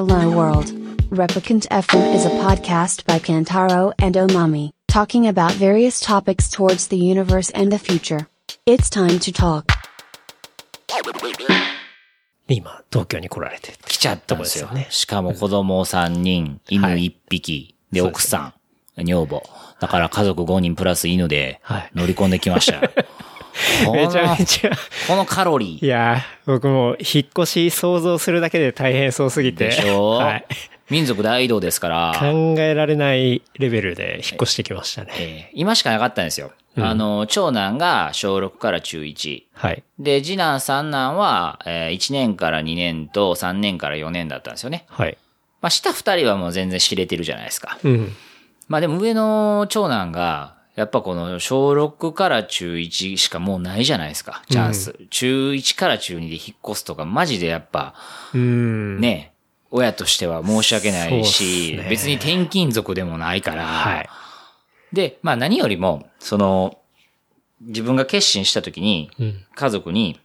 Hello World. Replicant FM is a podcast by Kantaro and Omami, talking about various topics towards the universe and the future. It's time to talk. で今、東京に来られて。来ちゃったんですよ。とこですよねしかも子供3人、犬1匹、で、奥さん、女房。だから家族5人プラス犬ではい乗り込んできましたよ。めちゃめちゃ。このカロリー。いやー、僕も引っ越し想像するだけで大変そうすぎて。でしょ、はい。民族大移動ですから、考えられないレベルで引っ越してきましたね。えー今しかなかったんですよ。あの、長男が小6から中1。はい。で、次男三男は、え1年から2年と3年から4年だったんですよね。はい。まあ、下2人はもう全然知れてるじゃないですか。うん。まあでも上の長男が、やっぱこの小6から中1しかもうないじゃないですか、チャンス。中1から中2で引っ越すとか、マジでやっぱ、うん。ね、親としては申し訳ないし、ね別に転勤族でもないから、はい。で、まあ何よりも、その、自分が決心した時に、うん。家族に、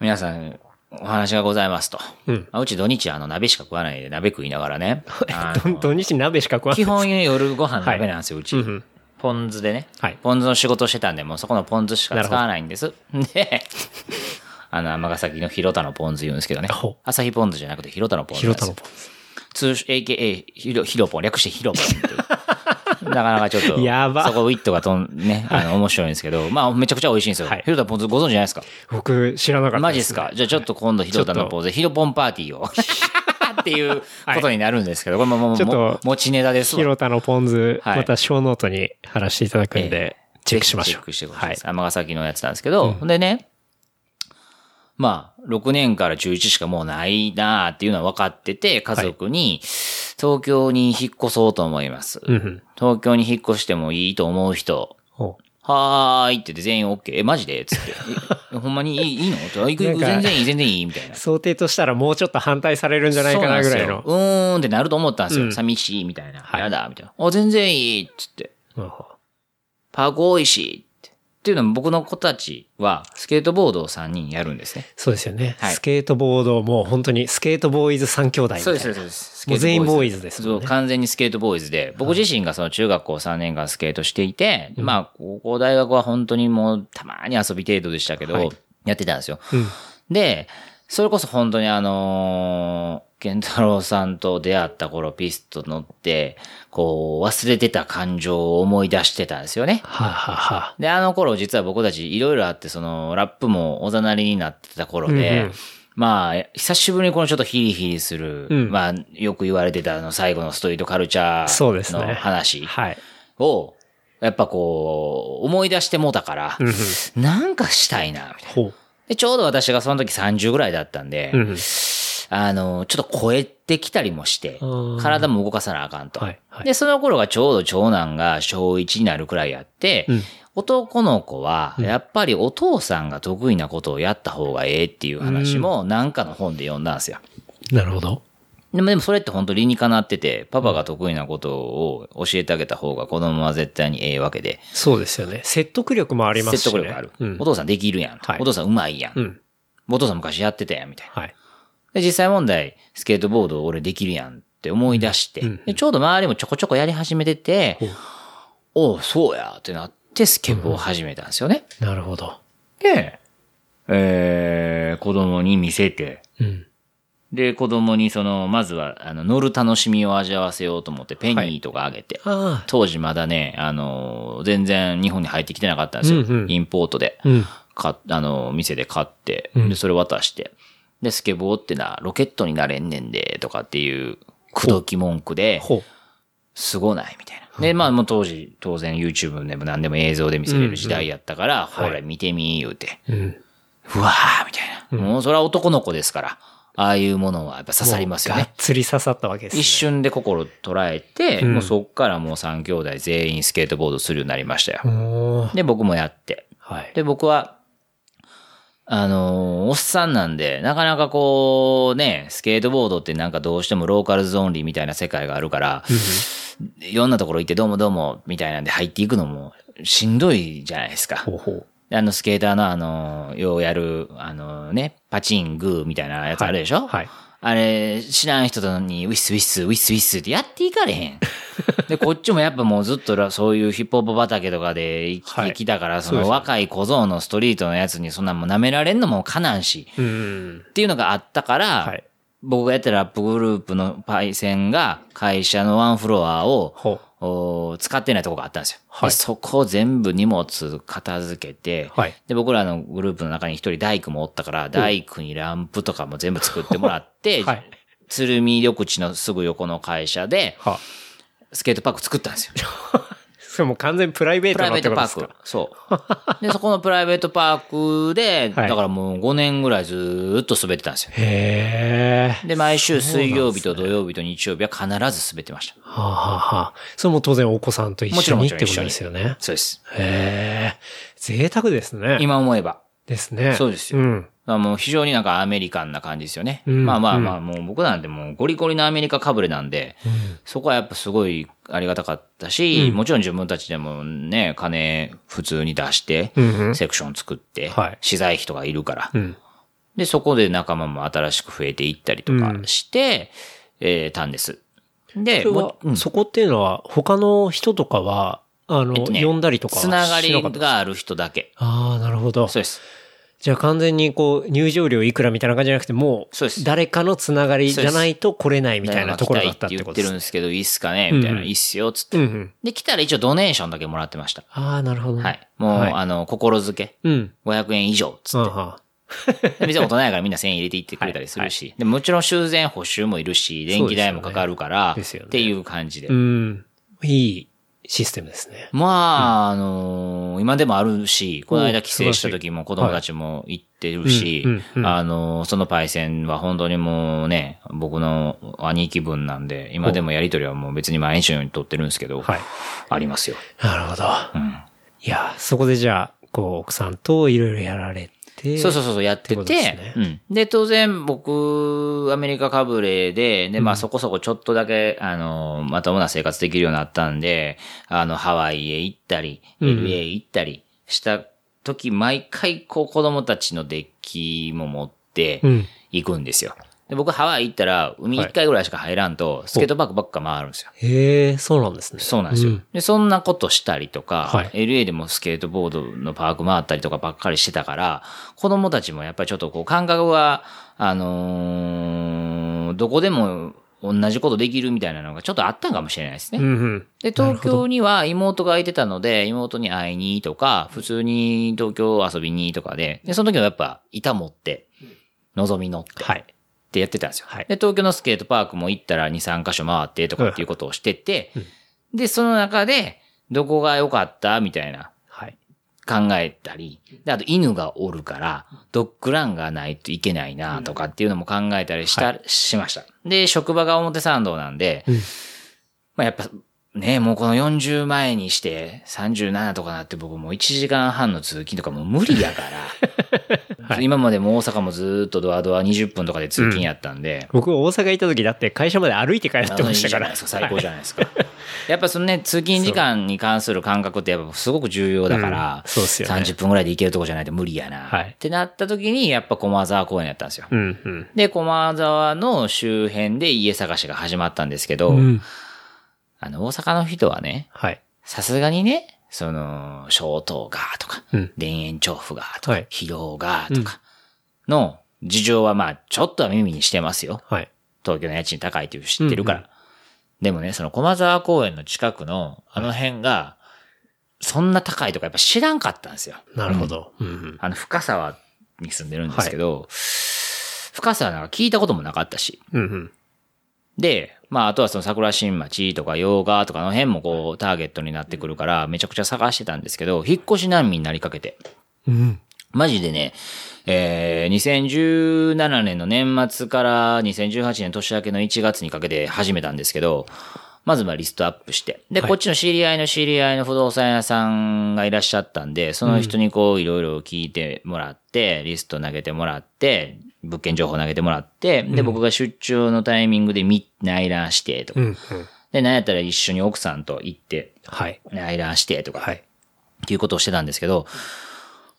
皆さん、お話がございますと。うん。まあうち土日あの鍋しか食わないで鍋食いながらね。土日鍋しか食わない。基本夜ご飯鍋なんですよ、うち。うんうんポン酢でね。はいポン酢の仕事してたんで、もうそこのポン酢しか使わないんです。で、あの、尼崎の広田のポン酢言うんですけどね。朝日ポン酢じゃなくて広田のポン酢。広田のポン酢。通称 AKA ヒロヒロポン、略してヒロポンっていう。なかなかちょっと、やばそこウィットがとん、ね、あの、面白いんですけど、まあ、めちゃくちゃ美味しいんですよ。はい広田ポン酢ご存知じゃないですか？僕知らなかったマジですか？じゃあちょっと今度広田のポン酢でヒロポンパーティーを。っていうことになるんですけど、これももう、ちょっとも持ちネタですわ。広田のポン酢、はいまた show note に貼らせていただくんで、チェックしましょう。チェックしてくださ。はいい。尼崎のやつなんですけど、でね、まあ、6年から中1しかもうないなあっていうのは分かってて、家族に、東京に引っ越そうと思います。東京に引っ越してもいいと思う人、ほはーいって言って全員 OK。え、マジで？つって。えほんまに？いいいいの？ってあ行く行く全然いい、全然いいみたいなう。想定としたらもうちょっと反対されるんじゃないかなぐらいの。そうーんってなると思ったんですよ。うん寂しいみたいな。はいやだみたいな。あ、全然いいっつって。うんパーク多いしって。いうのも僕の子たちはスケートボードを3人やるんですね。そうですよね。はいスケートボードもう本当にスケートボーイズ3兄弟みたいな。そうです。もう全員ボーイズですもんねそう、完全にスケートボーイズで、僕自身がその中学校3年間スケートしていて、まあ、高校大学は本当にもうたまに遊び程度でしたけど、はいやってたんですよ。うん。で、それこそ本当にあのー、健太郎さんと出会った頃ピスト乗って、こう、忘れてた感情を思い出してたんですよね。はあ、はあは。あ、で、あの頃実は僕たちいろいろあって、その、ラップもおざなりになってた頃で、うんうん。まあ、久しぶりにこのちょっとヒリヒリする、うん。まあ、よく言われてたあの最後のストリートカルチャーそうですね。の話はい。を、やっぱこう、思い出してもうたから、うんうん。なんかしたいな、みたいな。で、ちょうど私がその時30ぐらいだったんで、うんうんあの、ちょっと超えてきたりもしてうん、体も動かさなあかんと。はいはいで、その頃がちょうど長男が小1になるくらいやって、うん男の子は、やっぱりお父さんが得意なことをやった方がええっていう話もなんかの本で読んだんですよ。なるほど。でもでもそれって本当理にかなってて、パパが得意なことを教えてあげた方が子供は絶対にええわけで、そうですよね。説得力もありますし、ね。説得力ある。うんお。父さんできるやん、はいお父さんうまいやん。うん。お父さん昔やってたやん、みたいな。はい。で、実際問題、スケートボード俺できるやんって思い出して、うんでちょうど周りもちょこちょこやり始めてて、おう、そうやってなってスケボーを始めたんですよね。なるほど。で、えー、子供に見せて、うん。で、子供にその、まずは、あの、乗る楽しみを味わわせようと思って、ペニーとかあげて、あ当時まだね、あの、全然日本に入ってきてなかったんですよ。うんうんインポートで。あ。うん。か、あの、店で買って、うんで、それ渡して、で、スケボーってな、ロケットになれんねんで、とかっていう、口説き文句で。すごない、みたいな。で、まあ、もう当時、当然 YouTube でも何でも映像で見せれる時代やったから、ほら、見てみ、言うて、うん。うわー、みたいな。もう、それは男の子ですから、ああいうものはやっぱ刺さりますよがっね。つり刺さったわけですね。一瞬で心捉えて、うんもうそっからもう3兄弟全員スケートボードするようになりましたよ。で、僕もやって。はい。で、僕は、あのーおっさんなんで、なかなかこう、ね、スケートボードってなんかどうしても locals only みたいな世界があるから、いろんなところ行ってどうもどうもみたいなんで入っていくのもしんどいじゃないですか。ほうほう。であのスケーターのあの、ようやる、あのね、パチングーみたいなやつあるでしょ、はい。あれ、知らん人とにウィッスウィッス、ウィッスウィッスってやっていかれへん。で、こっちもやっぱもうずっとらそういうヒップホップ畑とかで生きてきたから、その若い小僧のストリートのやつにそんなもう舐められんのもかなんし、うん。っていうのがあったから、はい。僕がやってるラップグループのパイセンが会社のワンフロアを使ってないとこがあったんですよ。はいでそこを全部荷物片付けて、はいで、僕らのグループの中に一人大工もおったから、大工にランプとかも全部作ってもらって、はい。鶴見緑地のすぐ横の会社で、はスケートパーク作ったんですよ。それもう完全プライベープトライベートパーク。そう。で、そこのプライベートパークで、はいだからもう5年ぐらいずーっと滑ってたんですよ。へえ。で、毎週水曜日と土曜日と日曜日は必ず滑ってました。はあ、はあはあ、それも当然お子さんと一緒にってことですよね。そうです。へえ。贅沢ですね。今思えば。ですね。そうですようん。まあもう非常になんかアメリカンな感じですよね。うんまあまあまあ、もう僕なんてもうゴリゴリのアメリカかぶれなんで、そこはやっぱすごいありがたかったし、もちろん自分たちでもね、金普通に出してうんう、んセクション作ってはい、資材費とかいるからう。ん。で、そこで仲間も新しく増えていったりとかして、えーたんです。で、そこっていうのは、他の人とかは、あの、えっとね呼んだりとかはつながりがある人だけ。ああ、なるほど。そうです。じゃあ完全にこう、入場料いくらみたいな感じじゃなくて、もうそうです、誰かのつながりじゃないと来れないみたいなところだったってこと来たいって言って。るんですけど、いいっすかね？みたいな、うんいいっすよ、つって。うんうん。で、来たら一応ドネーションだけもらってました。ああ、なるほど。はい。もう、はいあの、心づけ。うん。500円以上、つって。あは で別に大人やからみんな1000円入れていってくれたりするし。でもちろん修繕補修もいるし、電気代もかかるから、ですよねっていう感じで。うん。いいシステムですね。まあ、あのー今でもあるし、この間お帰省した時も子供たちも行ってるしあのーそのパイセンは本当にもうね、僕の兄貴分なんで、今でもやりとりはもう別に毎日のように取ってるんですけど、はい。ありますよ。なるほど。うんいや、そこでじゃあ、こう、奥さんといろいろやられて。そうそうそうそう、やってってことでね、うん。で、当然僕、アメリカかぶれで、で、まあそこそこちょっとだけ、あの、まともな生活できるようになったんで、あの、ハワイへ行ったり、うん LA 行ったりした時、毎回こう子供たちのデッキも持ってうん。行くんですよ。で僕ハワイ行ったら、海一回ぐらいしか入らんと、スケートパークばっか回るんですよ。へえ、そうなんですね。そうなんですよ。んで、そんなことしたりとか、はい LA でもスケートボードのパーク回ったりとかばっかりしてたから、子供たちもやっぱりちょっとこう感覚は、あのーどこでも同じことできるみたいなのがちょっとあったんかもしれないですね。うんうん。で、東京には妹がいてたので、妹に会いにとか、普通に東京遊びにとかで、で、その時はやっぱ板持って、望み乗って、はい。ってやってたんですよ。はいで、東京のスケートパークも行ったら2、3箇所回ってとかっていうことをしてて、で、その中で、どこが良かった？みたいなはい。考えたり、で、あと犬がおるから、ドッグランがないといけないなとかっていうのも考えたりした、しました。で、職場が表参道なんで、うんまあやっぱ、ね、もうこの40前にして37とかなって僕もう1時間半の通勤とかもう無理やから、今までも大阪もずーっとドアドア20分とかで通勤やったんで、僕大阪行った時だって会社まで歩いて帰ってましたから。いい最高じゃないですか。やっぱそのね、通勤時間に関する感覚ってやっぱすごく重要だから、うんそうっすよね30分ぐらいで行けるとこじゃないと無理やな。はいってなった時に、やっぱ駒沢公園やったんですよ。うんうん。で、駒沢の周辺で家探しが始まったんですけど、うん。あの、大阪の人はね、はい。さすがにね、その、小頭がとか、うん田園調布がとか、はい疲労がとかの事情はまあ、ちょっとは耳にしてますよ。はい。東京の家賃高いっていう知ってるから。でもね、その駒沢公園の近くのあの辺が、そんな高いとかやっぱ知らんかったんですよ。なるほど。うんうん。あの、深沢に住んでるんですけど、深沢なんか聞いたこともなかったし。うんうん。で、まあ、あとはその桜新町とか洋画とかの辺もこう、ターゲットになってくるから、めちゃくちゃ探してたんですけど、引っ越し難民になりかけて。うん。マジでね、えー、2017年の年末から2018年年明けの1月にかけて始めたんですけど、まずまあリストアップして。で、はいこっちの知り合いの知り合いの不動産屋さんがいらっしゃったんで、その人にこういろいろ聞いてもらって、リスト投げてもらって、物件情報投げてもらって、で、僕が出張のタイミングで見、内覧してとか、うんうん。で、なんやったら一緒に奥さんと行って、はい。内覧してとか、はい。っていうことをしてたんですけど、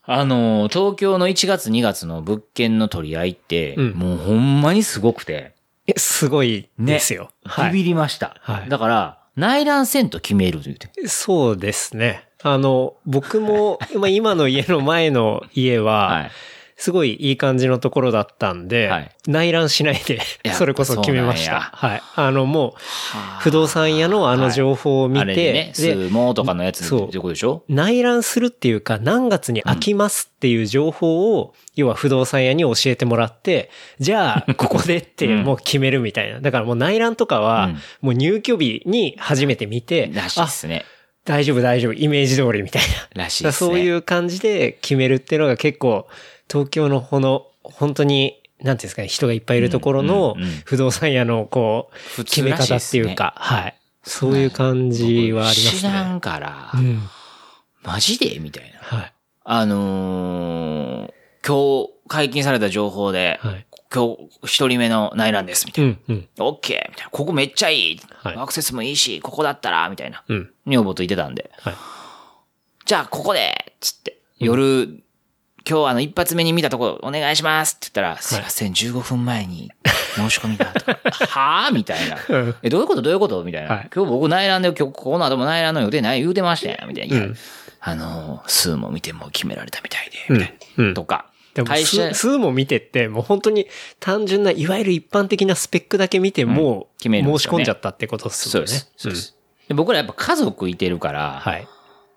あの、東京の1月2月の物件の取り合いって、うんもうほんまにすごくて、え、すごいねですよ。はビビい。りました。はいだから、内覧せんと決めると言うて。そうですね。あの、僕も、まあ今の家の前の家は、はい。すごいいい感じのところだったんで、はい内覧しないでや、それこそ決めました。はい。あの、もう、不動産屋のあの情報を見て、ね、スで、ーモーとかのやつそうってことでしょ？内覧するっていうか、何月に空きますっていう情報を、要は不動産屋に教えてもらって、じゃあ、ここでってもう決めるみたいな。だからもう内覧とかはうん、もう入居日に初めて見て、らしいすね。大丈夫大丈夫、イメージ通りみたいな。らしいね。そういう感じで決めるっていうのが結構、東京のこの、本当に、なんていうんですかね、人がいっぱいいるところの不動産屋のこう、普決め方っていうか、はい。そういう感じはあります知らね。んから、うん。マジで？みたいな。はい。あのー今日解禁された情報で、はい。今日一人目の内覧です、みたいな。うん、うん。オッケーみたいな。ここめっちゃいい、はいアクセスもいいし、ここだったらみたいな。うん。女房と言ってたんで。はい。じゃあ、ここでつって。夜、今日あの一発目に見たとこお願いしますって言ったら、すいません、15分前に申し込みがとか、はぁみたいなうん。え、どういうこと？どういうこと？みたいな。はい今日僕内覧で、今日この後も内覧の予定ない言うてましたよ。みたいな。あの、数も見ても決められたみたいで、みたいな。うん。とか。でも、数、数も見てって、もう本当に単純な、いわゆる一般的なスペックだけ見ても、決める申し込んじゃったってことですよね。そうです。そうです。で僕らやっぱ家族いてるから、はい。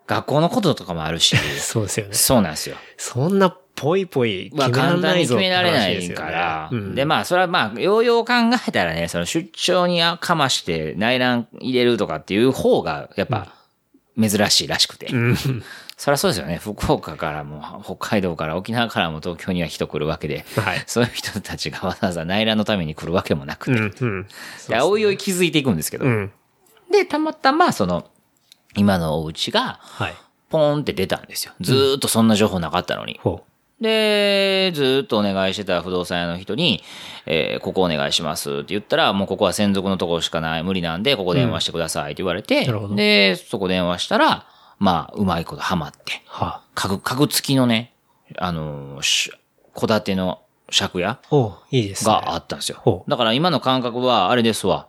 学校のこととかもあるし、そうですよね。そうなんですよ。そんなぽいぽいまあ決めら簡単にんないぞ決められなって話ですよねいから。うんで、まあ、それはまあ、ようよう考えたらね、その出張にかまして内覧入れるとかっていう方が、やっぱ、珍しいらしくて。うん。そりゃそうですよね。福岡からも、北海道から沖縄からも東京には人来るわけで、はい。そういう人たちがわざわざ内覧のために来るわけもなくて、うん、うん。でおいおい気づいていくんですけど、うん。で、たまたま、その、今のお家が、はい。ポーンって出たんですよ。ずーっとそんな情報なかったのに。ほで、ずーっとお願いしてた不動産屋の人に、えーここお願いしますって言ったら、もうここは専属のところしかない、無理なんで、ここ電話してくださいって言われて、なるほどで、そこ電話したら、まあ、うまいことハマって、う。は家具、家具付きのね、あの戸建ての借家。があったんですよ。ほうだから今の感覚は、あれですわ。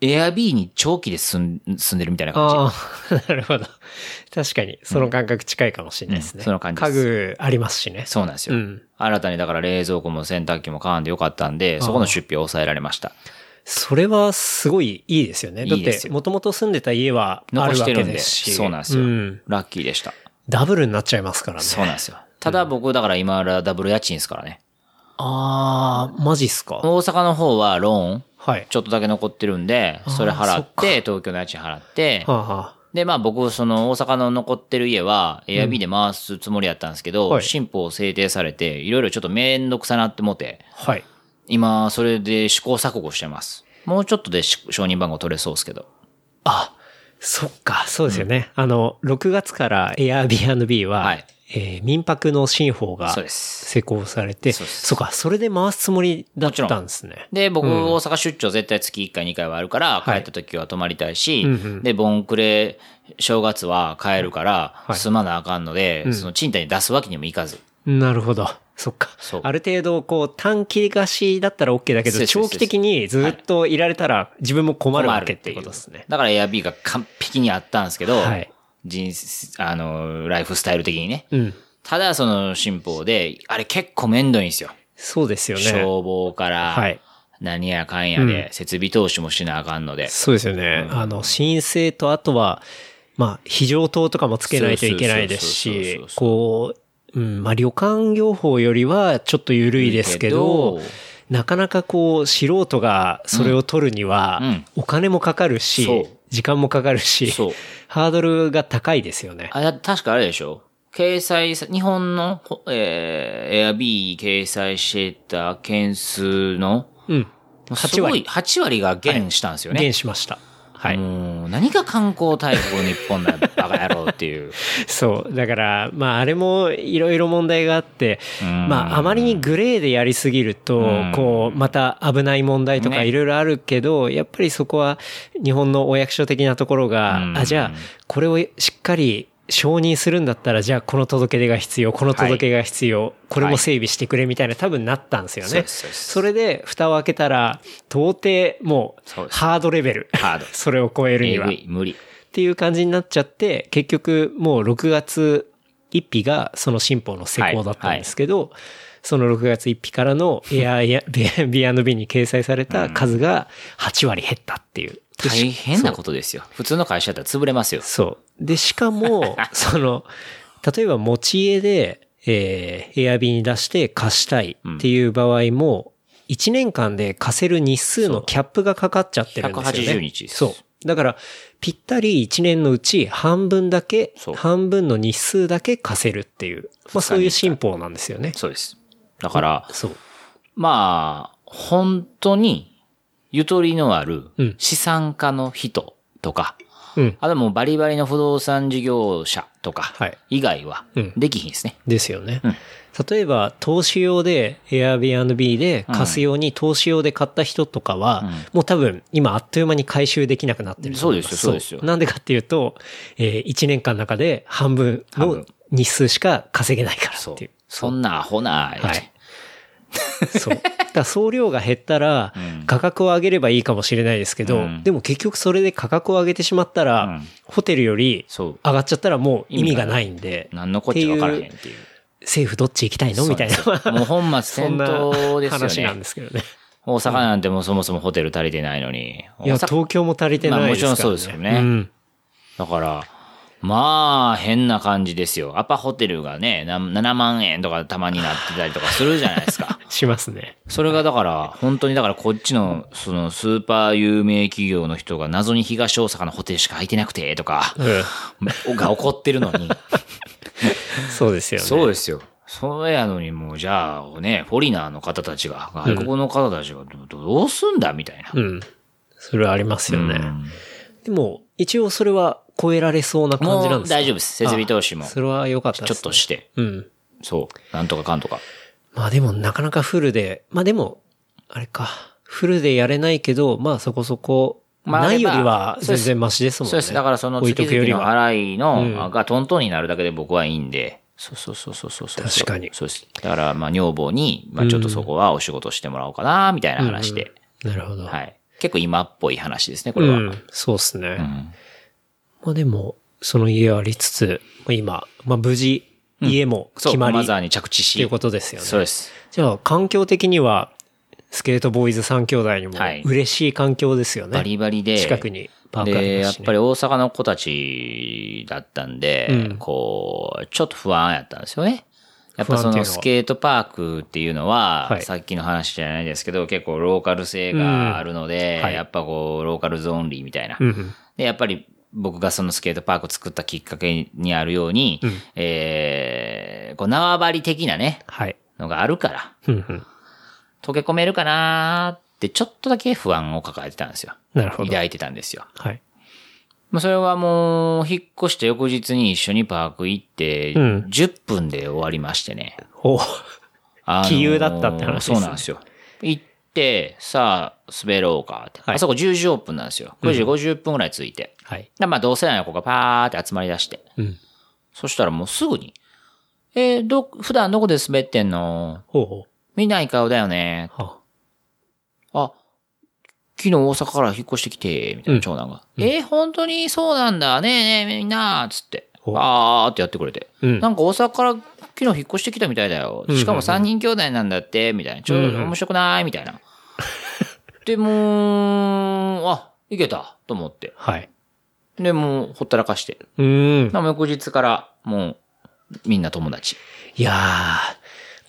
エアビーに長期で住ん住んでるみたいな感じ。ああ、なるほど。確かに、その感覚近いかもしれないですね。うんその感じ家具ありますしね。そうなんですよ。うん。新たにだから冷蔵庫も洗濯機も買わんでよかったんで、そこの出費を抑えられました。それはすごいいいですよね。だって、もともと住んでた家は残してるんで。ですし。そうなんですよ、ん。ラッキーでした。ダブルになっちゃいますからね。そうなんですよ。ただ僕、だから今はダブル家賃ですからね。ああ、マジっすか？大阪の方はローン、はい。ちょっとだけ残ってるんで、それ払って、東京の家賃払って、で、まあ僕、その大阪の残ってる家は、エアビーで回すつもりやったんですけど、はい新法制定されて、いろいろちょっとめんどくさなってもて、あ、はい。今、それで試行錯誤してます。もうちょっとでし承認番号取れそうですけど。あ、そっか、そうですよね。あの、6月から Airbnb は、はいえー民泊の新法がそうです。施行されて、そうそっか、それで回すつもりだったんですね。で、僕、大阪出張絶対月1回2回はあるから、帰はいった時は泊まりたいし、うんうんで、ボンクレ、正月は帰るから、い住まなあかんので、その賃貸に出すわけにもいかず。なるほど。そっかそう。ある程度、こう、短期貸しだったら OK だけど、長期的にずっといられたら自分も困るわけってことですね。だから Airb が完璧にあったんですけど、はい。人生、あの、ライフスタイル的にね。うん。ただ、その新法で、あれ結構めんどいんですよ。そうですよね。消防から、はい。何やかんやで、設備投資もしなあかんので。そうですよね。あの、申請とあとは、まあ、非常灯とかもつけないといけないですしこう、うん、まあ、旅館業法よりはちょっと緩いですけど、なかなかこう、素人がそれを取るにはうんうん、お金もかかるそうし、時間もかかるしそう、ハードルが高いですよね。あ、確かあれでしょ？掲載さ、日本の、ほえー、Airb 掲載してた件数の、うん。もうすごい、8 8割が減したんですよね。減しました。はい。もう、何が観光大国日本だよ、バカ野郎っていう。そう。だから、まあ、あれもいろいろ問題があって、うんまあ、あまりにグレーでやりすぎるとうん、こう、また危ない問題とかねいろいろあるけど、やっぱりそこは日本のお役所的なところが、うんあ、じゃあ、これをしっかり、承認するんだったら、じゃあこの届け出が必要、この届け出が必要、これも整備してくれみたいな多分なったんですよね。そうですそれで蓋を開けたら、到底もそうハードレベル。ハード それを超えるには。無理。っていう感じになっちゃって、結局もう6月1日がその新法の施行だったんですけど、その6月1日からの Airbnb に掲載された数が8割減ったっていう。で大変なことですよ。普通の会社だったら潰れますよ。そう。で、しかも、その、例えば持ち家で、えー、Airb に出して貸したいっていう場合も、1年間で貸せる日数のキャップがかかっちゃってるんですよね。180日ですそう。だから、ぴったり1年のうち半分だけ半分の日数だけ貸せるっていう、まあそういう新法なんですよね。そうです。だから、そう。まあ、本当に、ゆとりのあるうん資産家の人とか、うん。あともうバリバリの不動産事業者とかはい、以外はうん、できひんですね。ですよね。うん例えば、投資用で Airbnb で貸す用に投資用で買った人とかは、もう多分今あっという間に回収できなくなってるそうですよそうですよなんでかっていうと、え1年間の中で半分の日数しか稼げないからっていう。。そんなアホな、はい。そう。だから総量が減ったらうん、価格を上げればいいかもしれないですけど、うんでも結局それで価格を上げてしまったら、うんホテルより。上がっちゃったらもう意味がないんで、何のこっちゃ分からへんっていう。政府どっち行きたいの？みたいな。もう本末転倒ですよ話なんね。ですけどね。大阪なんてもうそもそもホテル足りてないのに。いや、東京も足りてないですから、ね。まあもちろんそうですよねん。だから、まあ、変な感じですよ。アパホテルがね、な7万円とかたまになってたりとかするじゃないですか。しますね。それがだから、本当にだからこっちの、そのスーパー有名企業の人が謎に東大阪のホテルしか空いてなくて、とか、うん。が起こってるのに。そうですよね。そうですよ。それやのにもう、じゃあね、フォリナーの方たちが、外国の方たちがどどうすんだみたいな。うん。それはありますよね。うんでも、一応それは超えられそうな感じなんですか？大丈夫です。設備投資もあそれは良かったです、ちょっとして。うん。そう。なんとかかんとか。まあでもなかなかフルで、まあでも、あれか、フルでやれないけど、まあそこそこ、まあないよりは全然マシですもんね。そうです。だからその月々の。払いの、うんがトントンになるだけで僕はいいんで。そうそうそうそうそうそう。確かにそうです。だから、まあ、女房に、まあ、ちょっとそこはお仕事してもらおうかな、みたいな話で。なるほど。はい。結構今っぽい話ですね、これは。うん、そうですね。うんまあでも、その家はありつつ、まあ今、まあ無事、家も決まり、マザーっに着地し。ていうことですよね。そうです。じゃあ、環境的には、スケートボーイズ3兄弟にもはい嬉しい環境ですよね。バリバリで。近くにパークありで、ますし、ね。やっぱり大阪の子たちだったんで、うんこう、ちょっと不安やったんですよね。やっぱそのスケートパークっていうのは、はいさっきの話じゃないですけど、結構ローカル性があるので、うんはいやっぱこう、ローカルズオンリーみたいな。うんうん。で、やっぱり僕がそのスケートパークを作ったきっかけにあるように、うんえー、こう縄張り的なね、はい。のがあるから、うんうん。溶け込めるかなーってちょっとだけ不安を抱えてたんですよ。なるほど。抱いてたんですよ。はい。まあ、それはもう、引っ越して翌日に一緒にパーク行って、うん10分で終わりましてね。おあのー杞憂だったって話ですねそうなんですよ。行って、さあ、滑ろうかって。はいあそこ10時オープンなんですよ。9時50分くらい着いて。はい。でまあ、同世代の子がパーって集まり出して。うん。そしたらもうすぐに、えー、ど、普段どこで滑ってんの？ほうほみんないい顔だよね。う。はあ、昨日大阪から引っ越してきて、みたいな長男が。えー、本当にそうなんだ。ねえねえみんな、つって。おあーってやってくれて。うんなんか大阪から昨日引っ越してきたみたいだよ。しかも3人兄弟なんだって、みたいな。ちょ、うんうん面白くない？みたいな。で、もう、あ、いけた、と思って。はい。で、もう、ほったらかして。うーん。まあ翌日から、もう、みんな友達。いや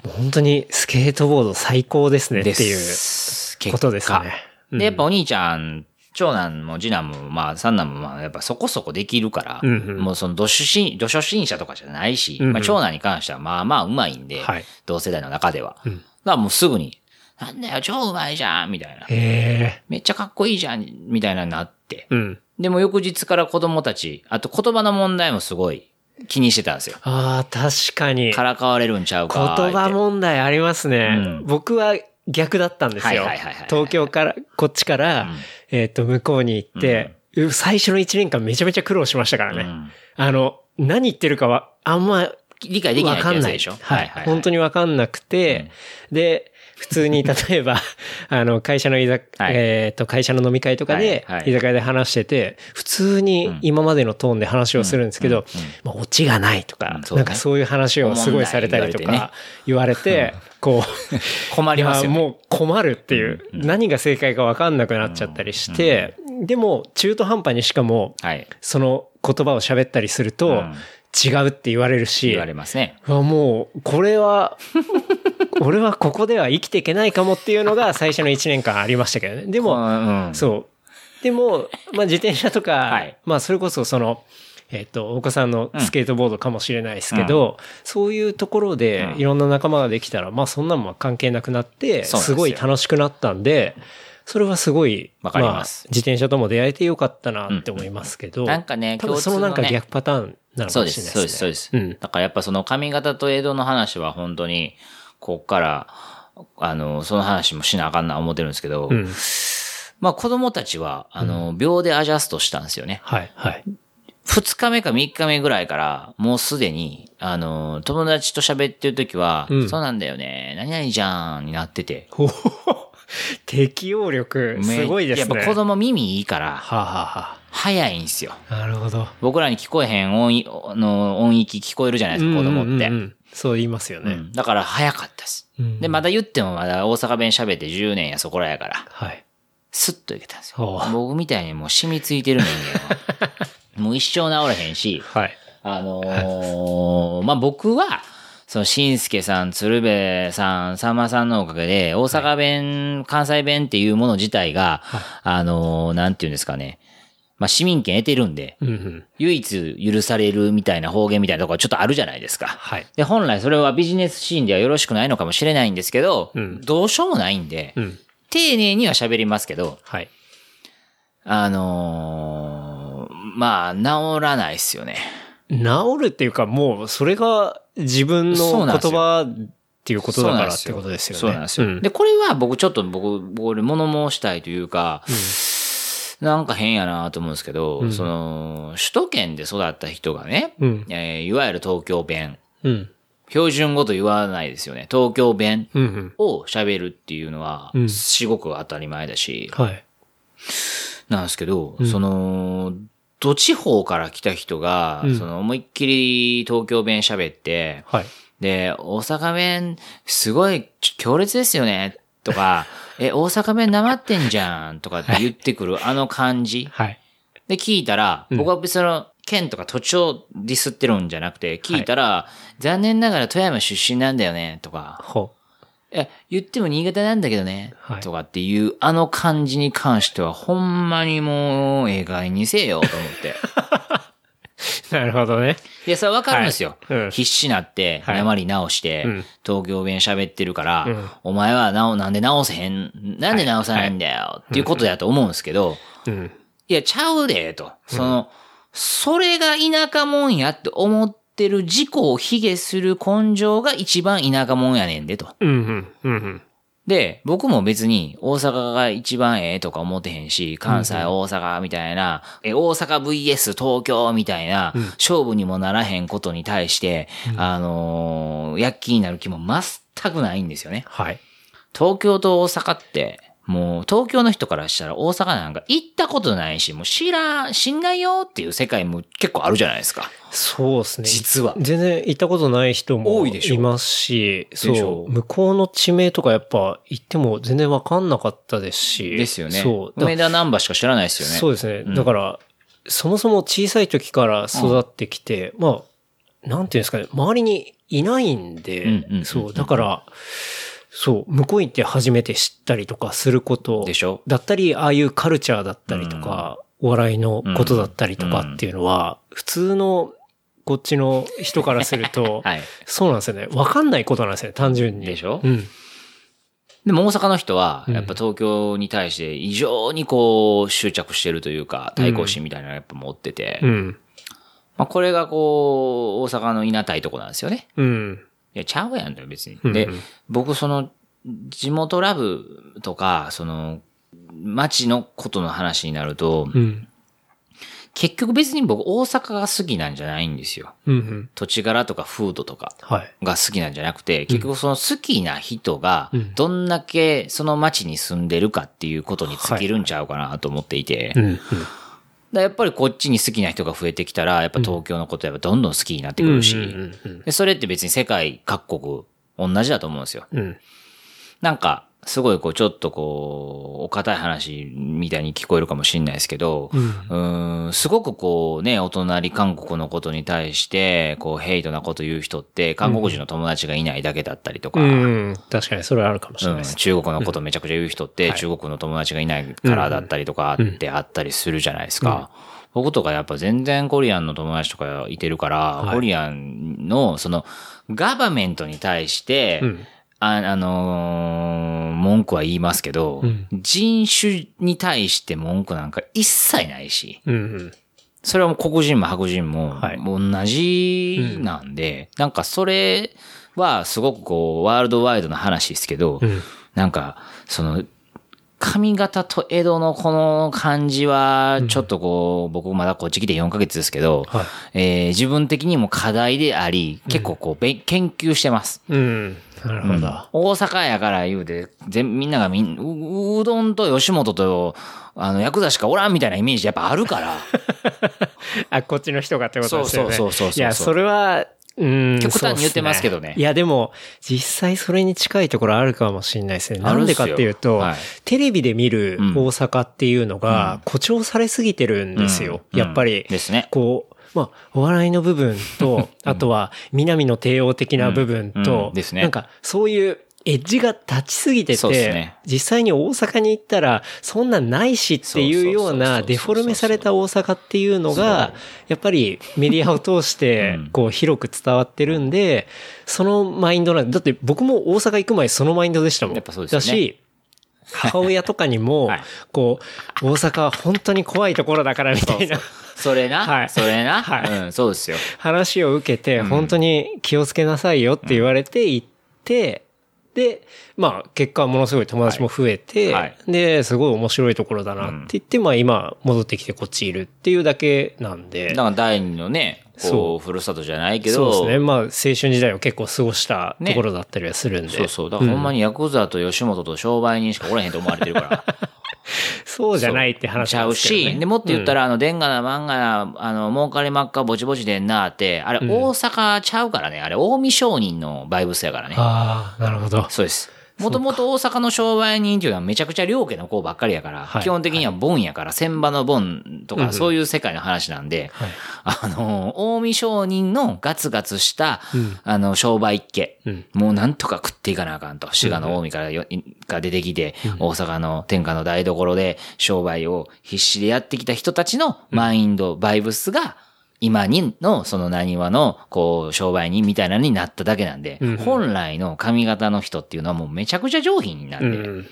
ー、もう本当にスケートボード最高ですねっていうすことですね。うんで、やっぱお兄ちゃん、長男も次男も、まあ三男も、まあやっぱそこそこできるから、うんうんもうその、ど初心、ど初心者とかじゃないし、うんうんまあ長男に関してはまあまあうまいんで、はい同世代の中では。うんだからもうすぐに、なんだよ、超うまいじゃんみたいな。へめっちゃかっこいいじゃんみたいなになって。ー。うん。でも翌日から子供たち、あと言葉の問題もすごい気にしてたんですよ。あー、確かに。からかわれるんちゃうか。言葉問題ありますね。うん僕は逆だったんですよ。はいはいはいはい。東京から、こっちから、ん。えっ、と、向こうに行って、う最初の1年間めちゃめちゃ苦労しましたからね。うん。あの、何言ってるかは、あんま理解できないわかんないってやつでしょ。はい。本当にわかんなくて、で、普通に例えば、あの、会社の居酒、はい。えっ、と、会社の飲み会とかで、居酒屋で話してて、普通に今までのトーンで話をするんですけど、まあ、オチがないとか、なんかそういう話をすごいされたりとか言われて、こう、困りますよもう困るっていう、何が正解かわかんなくなっちゃったりして、でも、中途半端にしかも、はい。その言葉を喋ったりすると、うん。違うって言われるし、言われますね。あもう、これは、俺はここでは生きていけないかもっていうのが 最初の1年間ありましたけどね。でも、うん、そう。でも、まあ自転車とか、はいまあそれこそその、えっ、と、お子さんのスケートボードかもしれないですけど、そういうところでいろんな仲間ができたら、まあそんなのは関係なくなって、すごい楽しくなったんで、それはすごい、わかりますあ自転車とも出会えてよかったなって思いますけど、なんかね多分そのなんか逆パターンなのかそうです、もしれないですね。そうです、そうです。うん。だからやっぱその髪型と江戸の話は本当に、こっから、あの、その話もしなあかんな思ってるんですけど、うん。まあ子供たちは、あの、秒でアジャストしたんですよね。はい、はい。二日目か三日目ぐらいから、もうすでに、あの、友達と喋ってる時は、うんそうなんだよね、何々じゃんになってて。ほほほ適応力、すごいですね。やっぱ子供耳いいから、はあ、はあは早いんですよ。あ、なるほど。僕らに聞こえへん音の音域聞こえるじゃないですか、子供って。うんうんうんそう言いますよね。うんだから早かったです。うんで、まだ言ってもまだ大阪弁喋って10年やそこらやから、はい。スッといけたんです。よ僕みたいにもう染みついてる人間は、もう一生治らへんし、はい。あのーまあ、僕は、その、しんすけさん、鶴瓶さん、さんまさんのおかげで、大阪弁、関西弁っていうもの自体が、あのーなんていうんですかね。まあ、市民権得てるんで、うんうん。唯一許されるみたいな方言みたいなところがちょっとあるじゃないですか。はい。で、本来それはビジネスシーンではよろしくないのかもしれないんですけど、うんどうしようもないんで、うん。丁寧には喋りますけど、はい。あのーまあ、治らないっすよね。治るっていうか、もう、それが自分の言葉っていうことだからってことですよね。そうなんですよ。んで、これは僕ちょっと僕、僕俺物申したいというか、なんか変やなと思うんですけど、うんその、首都圏で育った人がね、うん。えーいわゆる東京弁、うん。標準語と言わないですよね。東京弁。を喋るっていうのはう、ん至極当たり前だし、はい。なんですけど、うんその、ど地方から来た人が、うんその思いっきり東京弁喋って、はい。で、大阪弁、すごいち強烈ですよね、とか、え、大阪弁なまってんじゃん、とかって言ってくるあの感じ。はい。で、聞いたら、うん僕は別にその、県とか土地をディスってるんじゃなくて、聞いたら、残念ながら富山出身なんだよね、とか、ほえ、言っても新潟なんだけどね、はいとかっていう、あの感じに関しては、ほんまにもう、ええにせよ、と思って。う。なるほどね。いや、それわかるんですよ。はいうん必死なって、はい鉛直して、うん東京弁喋ってるから、うんお前はなお、なんで直せへん、なんで直さないんだよ、っていうことだと思うんですけど、うん。いや、ちゃうで、と。その、それが田舎もんやって思ってる自己を卑下する根性が一番田舎もんやねんで、と。うんうん。うんうん。で、僕も別に大阪が一番ええとか思ってへんし、関西、大阪みたいな、え、大阪 VS 東京みたいな、勝負にもならへんことに対して、あのー、躍起になる気も全くないんですよね。はい。東京と大阪って、もう東京の人からしたら大阪なんか行ったことないし、もう知らん、知んないよっていう世界も結構あるじゃないですか。そうですね。実は全然行ったことない人も多いでしょいますし、そう。向こうの地名とかやっぱ行っても全然わかんなかったですし。ですよね。そう。だ梅田難波しか知らないですよね。そうですね。だから、そもそも小さい時から育ってきて、まあ、なんていうんですかね、周りにいないんで、そう、だから、そう、向こう行って初めて知ったりとかすることでしょ？だったり、ああいうカルチャーだったりとか、お笑いのことだったりとかっていうのは、普通のこっちの人からすると、はい。そうなんですよね。わかんないことなんですよね、単純に。でしょ？うん。でも大阪の人は、うんやっぱ東京に対して異常にこう執着してるというか、対抗心みたいなのをやっぱ持ってて、うん。まあこれがこう、大阪のいなたいとこなんですよね。うん。いや、ちゃうやんだよ、別に。うんで、僕その、地元ラブとか、その、街のことの話になると、うん。結局別に僕大阪が好きなんじゃないんですよ。うんうん。土地柄とか風土とかはい。が好きなんじゃなくて、結局その好きな人がうんどんだけその街に住んでるかっていうことに尽きるんちゃうかなと思っていて、うんうん。だやっぱりこっちに好きな人が増えてきたら、やっぱ東京のことやっぱどんどん好きになってくるし、それって別に世界各国同じだと思うんですよ。うん。なんか、すごいこう、ちょっとこう、お堅い話みたいに聞こえるかもしれないですけど、うーん、すごくこうね、お隣韓国のことに対して、こう、ヘイトなこと言う人って、韓国人の友達がいないだけだったりとか、うん。確かにそれはあるかもしれうんないです。中国のことめちゃくちゃ言う人って、はい。中国の友達がいないからだったりとかってあったりするじゃないですか。僕とかやっぱ全然コリアンの友達とかいてるから、はい。コリアンのそのガバメントに対して、うんああのー文句は言いますけど、うん。人種に対して文句なんか一切ないし、うんうん。それはもう黒人も白人も同じなんで、なんかそれはすごくこうワールドワイドな話ですけど、うん。なんかその髪型と江戸のこの感じは、ちょっとこう、僕まだこっち来て4ヶ月ですけど、はいえー自分的にも課題であり、結構こう、研究してます。うん。なるほど。大阪やから言うて、全みんながみんう、うどんと吉本と、あの、ヤクザしかおらんみたいなイメージやっぱあるから、あ、こっちの人がってことですよね。そうそうそうそうそういや、それは、うん。極端に言ってますけどね。そうっすいや、でも、実際それに近いところあるかもしれないですね。なんでかっていうと、はい。テレビで見るうん。大阪っていうのが誇張されすぎてるんですよ。うん。やっぱり。ですね。こう、まあ、お笑いの部分と、あとは、南の帝王的な部分うん。とうん、ですね。なんか、そういう、エッジが立ちすぎてて、ね。実際に大阪に行ったら、そんなんないしっていうようなデフォルメされた大阪っていうのが、やっぱりメディアを通してうん、こう、広く伝わってるんで、そのマインドなんだって僕も大阪行く前そのマインドでしたもん。やっぱそうですよね。だし、母親とかにも はい、こう、大阪は本当に怖いところだからみたいな。それな、はい。それな、はい。うん、そうですよ。話を受けて、本当に気をつけなさいよって言われて行って、で、まあ結果ものすごい友達も増えて、はいはいで、すごい面白いところだなって言って、まあ今戻ってきてこっちいるっていうだけなんで。だから第二のね、そこう、ふるさとじゃないけど、そうですね。まあ青春時代を結構過ごしたところだったりはするんで。そうそう。だからほんまにヤクザと吉本と商売人しかおらへんと思われてるから。そうじゃないって話ちゃうなんですけど、ね。し、で、もっと言ったら、あの、でんがな、漫画な、あの、儲かりまっか、ぼちぼちでんなって、あれ、大阪ちゃうからね。あれ、近江商人のバイブスやからね。ああ、なるほど。そうです。もともと大阪の商売人っていうのはめちゃくちゃ両家の子ばっかりやから、はい。基本的にはボンやから、千場のボンとか、そういう世界の話なんで、はい。あの、近江商人のガツガツした、うん。あの、商売一家、うん。もうなんとか食っていかなあかんと。滋賀の近江からよ、が出てきて、大阪の天下の台所で商売を必死でやってきた人たちのマインド、バイブスが、今にの、その何話の、こう、商売人みたいなのになっただけなんで、うん本来の髪型の人っていうのはもうめちゃくちゃ上品なんで、うん。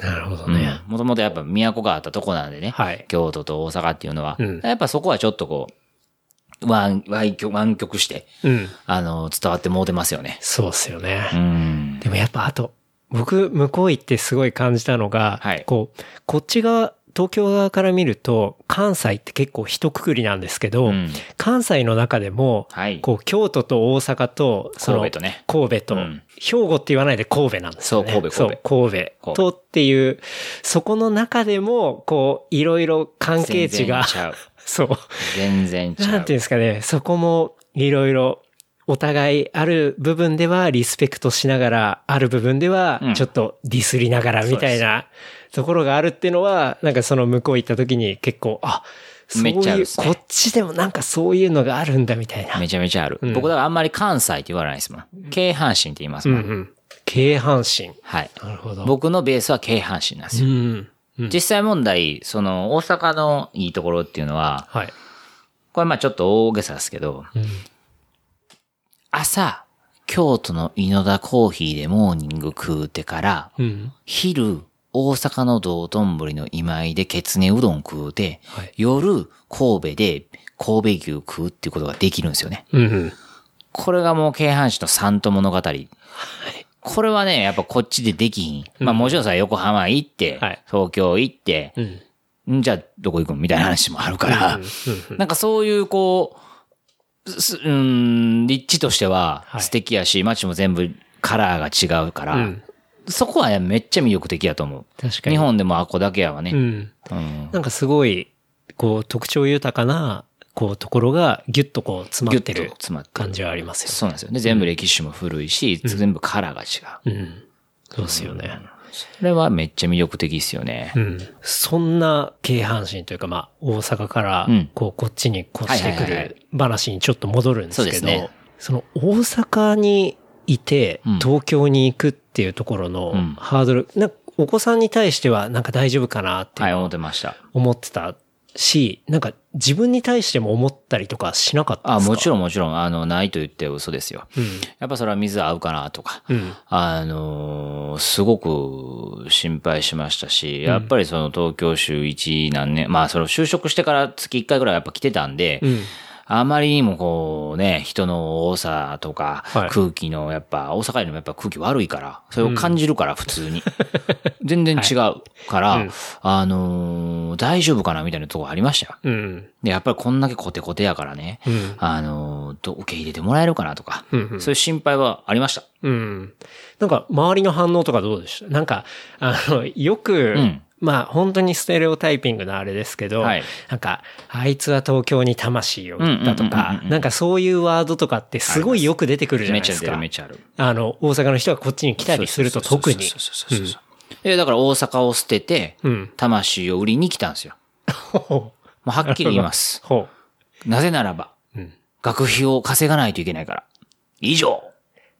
なるほどね。もともとやっぱ都があったとこなんでね、はい京都と大阪っていうのは、うんやっぱそこはちょっとこう、湾湾曲して、うん。あの、伝わってもうてますよね。そうっすよね。うん。でもやっぱあと、僕、向こう行ってすごい感じたのが、はいこう、こっち側、東京側から見ると、関西って結構一括りなんですけど、うん。関西の中でも、はい。こう、京都と大阪と、その神戸とね。神戸と、うん。兵庫って言わないで神戸なんですよね。そう神戸神戸。神戸。とっていう、そこの中でも、こう、いろいろ関係値が。そう。全然ちゃう。なんていうんですかね、そこもいろいろお互いある部分ではリスペクトしながら、ある部分ではうん。ちょっとディスりながらみたいなところがあるっていうのは、なんかその向こう行った時に結構、あ、そういう、ねこっちでもなんかそういうのがあるんだみたいな。めちゃめちゃある。うん僕だからあんまり関西って言わないですもん。京阪神って言いますもん。うんうん。京阪神。はい。なるほど。僕のベースは京阪神なんですうよ。ん。うん実際問題、その大阪のいいところっていうのは、はい。これまあちょっと大げさですけど、うん朝、京都の井の田コーヒーでモーニング食うてから、うん。昼、大阪の道頓堀の今井でケツネうどん食うて、はい夜、神戸で神戸牛食うっていうことができるんですよね。うんうん。これがもう京阪神の三都物語。これはね、やっぱこっちでできひん。まあもちろんさ、横浜行って、はい東京行って、うん。んじゃあどこ行くんみたいな話もあるから、なんかそういうこう、すうん、立地としてははい素敵やし、街も全部カラーが違うから、うんそこはめっちゃ魅力的やと思う。確かに。日本でもあこだけやわね。うん。うんなんかすごい、こう、特徴豊かな、こう、ところがギュッとこう、詰まってる感じはありますよそうなんですよね。全部歴史も古いし、全部カラーが違う。ね。うん。そうですよね。それはめっちゃ魅力的ですよね。うん。そんな京阪神というか、まあ、大阪からうん、こう、こっちに越してくる話にちょっと戻るんですけど、その大阪にいてうん、東京に行くっていうところのうんハードル、なんかお子さんに対してはなんか大丈夫かなってはい、思ってました。思ってたし、なんか自分に対しても思ったりとかしなかったあ、ですか？もちろんもちろん、あの、ないと言って嘘ですよ。うん。やっぱそれは水合うかなとか、うん。あのーすごく心配しましたし、やっぱりその東京週一何年、まあその就職してから月1回ぐらいやっぱ来てたんで、うん。あまりにもこうね、人の多さとかはい、空気のやっぱ、大阪よりもやっぱ空気悪いから、それを感じるから、普通に。全然違うから、うんあのー大丈夫かなみたいなとこありましたよ。うん。で、やっぱりこんだけコテコテやからね、うん。あのーど受け入れてもらえるかなとか、うんうんそういう心配はありました。うん。なんか、周りの反応とかどうでした？なんか、あの、よく、うんまあ、本当にステレオタイピングのあれですけど、はいなんか、あいつは東京に魂を売ったとかう、んなんかそういうワードとかってすごいよく出てくるじゃないですかめっちゃある。あの、大阪の人がこっちに来たりすると特に。そうそうそうそうそうえだから大阪を捨てて、うん。魂を売りに来たんですよ。もうはっきり言います。ほなぜならば。学費を稼がないといけないから。以上。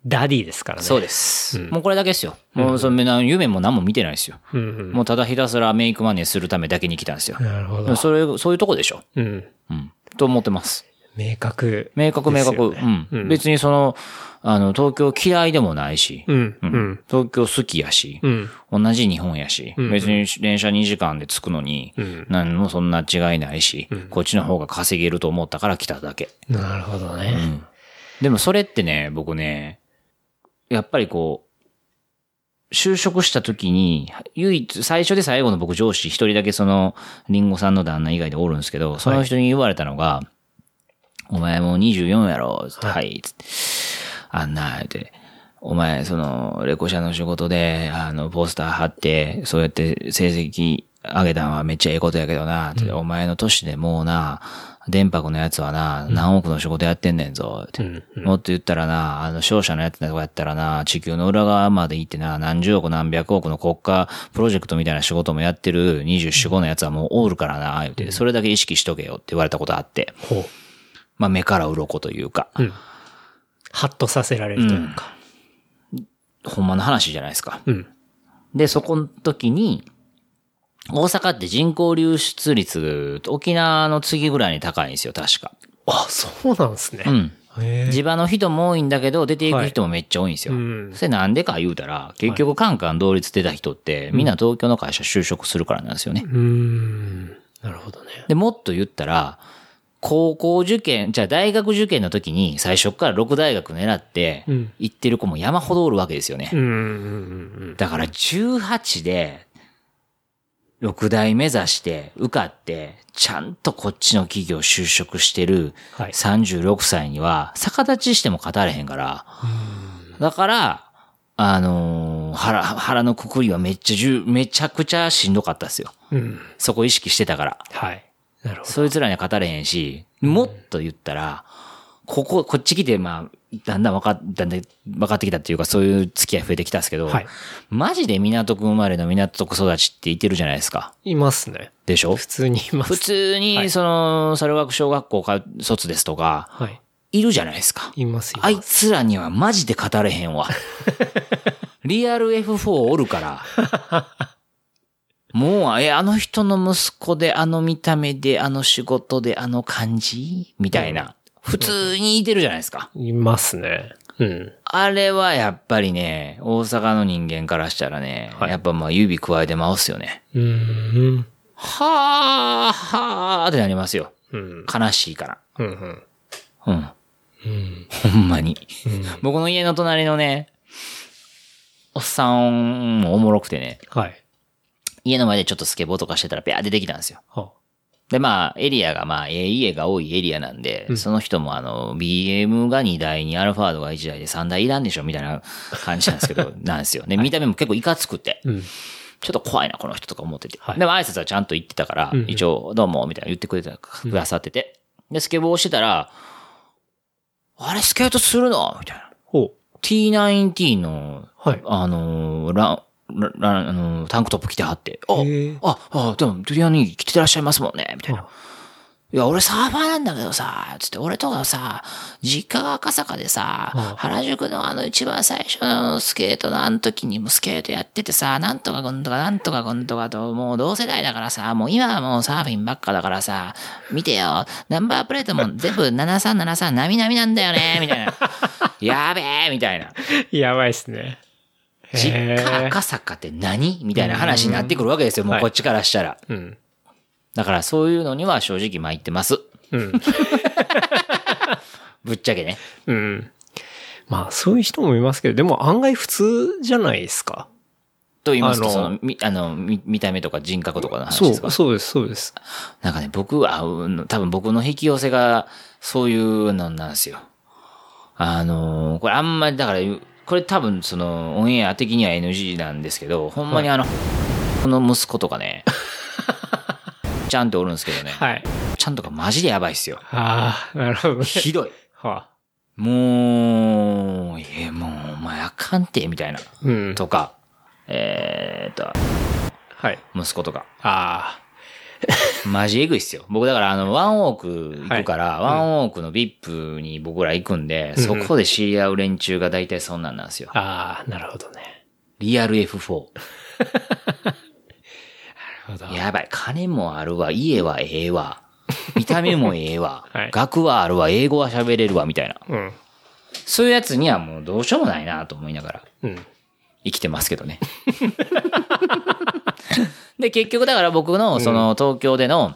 daddy ですからね。そうです。もうこれだけですよ。もうその夢も何も見てないですよ。うんうん。もうただひたすら make money するためだけに来たんですよ。なるほど。それ、そういうとこでしょ。うん。うん。と思ってます。明確。明確明確。うん。別にその、あの、東京嫌いでもないし、うん。ううんん。東京好きやし、うん。同じ日本やし、ん別に電車2時間で着くのに、ん何もそんな違いないし、こっちの方が稼げると思ったから来ただけ。なるほどね。でもそれってね、僕ね、やっぱりこう、就職した時に、唯一、最初で最後の僕上司一人だけその、リンゴさんの旦那以外でおるんですけど、その人に言われたのが、お前もう24やろ、つって、はい、つって、あんな、って、お前、その、レコ社の仕事で、あの、ポスター貼って、そうやって成績上げたのはめっちゃええことやけどな、って。お前の年でもうな、電白のやつはな、何億の仕事やってんねんぞ、って。もっと言ったらな、あの、商社のやつとかやったらな、地球の裏側まで行ってな、何十億何百億の国家プロジェクトみたいな仕事もやってる24、5のやつはもうおるからな、言って、それだけ意識しとけよって言われたことあって、ほう。まあ目から鱗というか、うん。ハッとさせられるというか。ほんまの話じゃないですか。うん。で、そこの時に、大阪って人口流出率、沖縄の次ぐらいに高いんですよ、確か。あ、そうなんですね。うん。地場の人も多いんだけど、出ていく人もめっちゃ多いんですよ。うんそれなんでか言うたら、結局カンカン同率出た人って、みんな東京の会社就職するからなんですよね。うーん。なるほどね。で、もっと言ったら、高校受験、じゃあ大学受験の時に最初から6大学狙ってうん、行ってる子も山ほどおるわけですよね。だから18で、6大目指して、受かって、ちゃんとこっちの企業就職してるはい36歳には、逆立ちしても語れへんから、だから、あのー腹、腹のくくりはめっちゃじゅ、めちゃくちゃしんどかったっすよ。うん。うん。そこ意識してたから。はい。なるほど。そいつらには語れへんし、もっと言ったら、ここ、こっち来て、まあ、だんだん分かっ、だんだん分かってきたっていうか、そういう付き合い増えてきたんですけど、はいマジで港区生まれの港区育ちっていてるじゃないですか。いますね。でしょ？普通にいます。普通に、その、猿学小学校か卒ですとか、はい。いるじゃないですか。います、いあいます。つらにはマジで語れへんわ。リアル F4 おるから。もう、え、あの人の息子で、あの見た目で、あの仕事で、あの感じ？みたいな。普通にいてるじゃないですか。いますね。うん。あれはやっぱりね、大阪の人間からしたらね、はいやっぱまあ指加えて回すよね。うーん。はぁ、はぁってなりますよ。うん。悲しいから。うん。うん。うん。うん。ほんまに。僕の家の隣のね、おっさんもおもろくてね、はい。家の前でちょっとスケボーとかしてたらピャーってできたんですよ。はで、まあ、エリアが、まあ、ええ家が多いエリアなんで、その人もあの、BM が2台にアルファードが1台で3台いらんでしょみたいな感じなんですけど、なんですよ。で、見た目も結構いかつくて、うん。ちょっと怖いな、この人とか思ってて。はいでも挨拶はちゃんと言ってたから、うんうん一応、どうも、みたいな言ってくれてくださってて。で、スケボーしてたら、あれ、スケートするの？みたいな。ほ T19 の、はいあのーラあのータンクトップ着てはって、ああ、あ、でも、ドゥリアに着てらっしゃいますもんね、みたいな。はいや、俺サーファーなんだけどさ、つって、俺とかさ、実家が赤坂でさ、はあ原宿のあの一番最初のスケートのあの時にもスケートやっててさ、なんとかくんとかなんとかくんとかと、もう同世代だからさ、もう今はもうサーフィンばっかだからさ、見てよ、ナンバープレートも 全部7373なみなみなんだよね、みたいな。やべえ、みたいな。う。やばいっすね。実へ家ー赤坂って何？みたいな話になってくるわけですよ、もうはいこっちからしたら。うん。だからそういうのには正直参ってます。うん。ぶっちゃけね。うん。まあ、そういう人もいますけど、でも案外普通じゃないですか。と言いますと、その、み、あの、み見た目とか人格とかの話そう、ですか？そうです、そうです。なんかね、僕は、うん多分僕の引き寄せが、そういうのなんですよ。あのーこれあんまり、だから、これ多分その、オンエア的には NG なんですけど、ほんまにあの、この息子とかね、ちゃんとおるんですけどね、はい。ちゃんとかマジでやばいっすよ。ああ、なるほどね。ひどい。はあ。もう、え、もう、お前あかんて、みたいな。うん。とか、えーっと、はい。息子とか。あ マジエグいっすよ。僕だからあの、ワンオーク行くから、はいワンオークの VIP に僕ら行くんで、そこで知り合う連中が大体そんなんなんですよ。あ、ああ、なるほどね。リアル F4。なるほど。やばい。金もあるわ、家はええわ。見た目もええわ。はい学はあるわ、英語は喋れるわ、みたいな。うん。そういうやつにはもうどうしようもないなと思いながらうん。生きてますけどね。で、結局だから僕のその東京での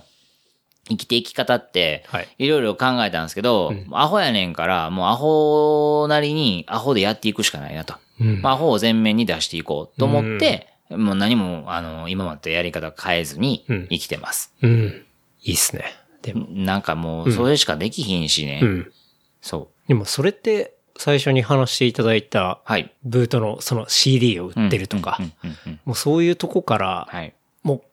生きていき方って、はい。いろいろ考えたんですけど、うんアホやねんから、もうアホなりにアホでやっていくしかないなと。うんまあ、アホを前面に出していこうと思って、もう何も、あの、今までとやり方変えずにうん生きてます。うん。いいっすね。でも、なんかもう、それしかできひんしね。うん。そう。でもそれって最初に話していただいたはい。ブートのその CD を売ってるとかもうそういうとこから、はい。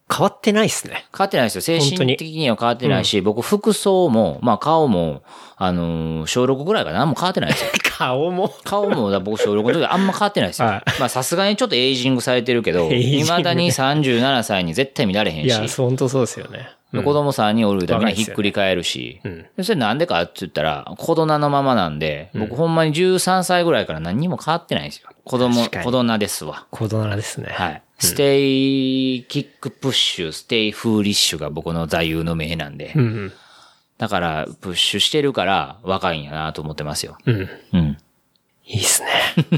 変わってないっすね。変わってないですよ。精神的には変わってないし、僕服装も、まあ顔も、あのー小6ぐらいから何も変わってないですよ。顔も？顔も、だ僕小6の時あんま変わってないですよ。はいまあさすがにちょっとエイジングされてるけど、エイジングね未だに37歳に絶対見られへんし、いや、本当そうですよね。うん子供さんにおるためにひっくり返るし、うん。でそれなんでかって言ったら、子供のままなんで、僕ほんまに13歳ぐらいから何にも変わってないんですよ。子供、子供ですわ。子供ですね。はい。 stay kick pu sh、stay foolish が僕の座右の銘なんでう。んだから、プッシュしてるから若いんやなと思ってますよ。うん。うん。うん。いいっすね。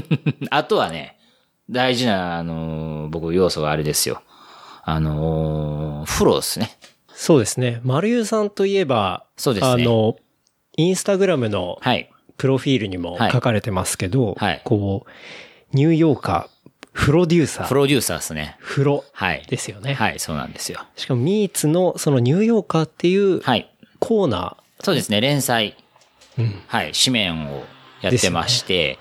あとはね、大事な、あのー僕要素があれですよ。あのー風呂ですね。そうですね。丸優さんといえば、そうですねあの、インスタグラムのはい。プロフィールにもはい書かれてますけど、はいこう、ニューヨーカー、プロデューサー、プロデューサーですね。風呂はい。ですよね。はい、そうなんですよ。しかも、ミーツのそのニューヨーカーっていうはい。コーナそうですね、連載。ー。うん。はい、紙面をやってまして、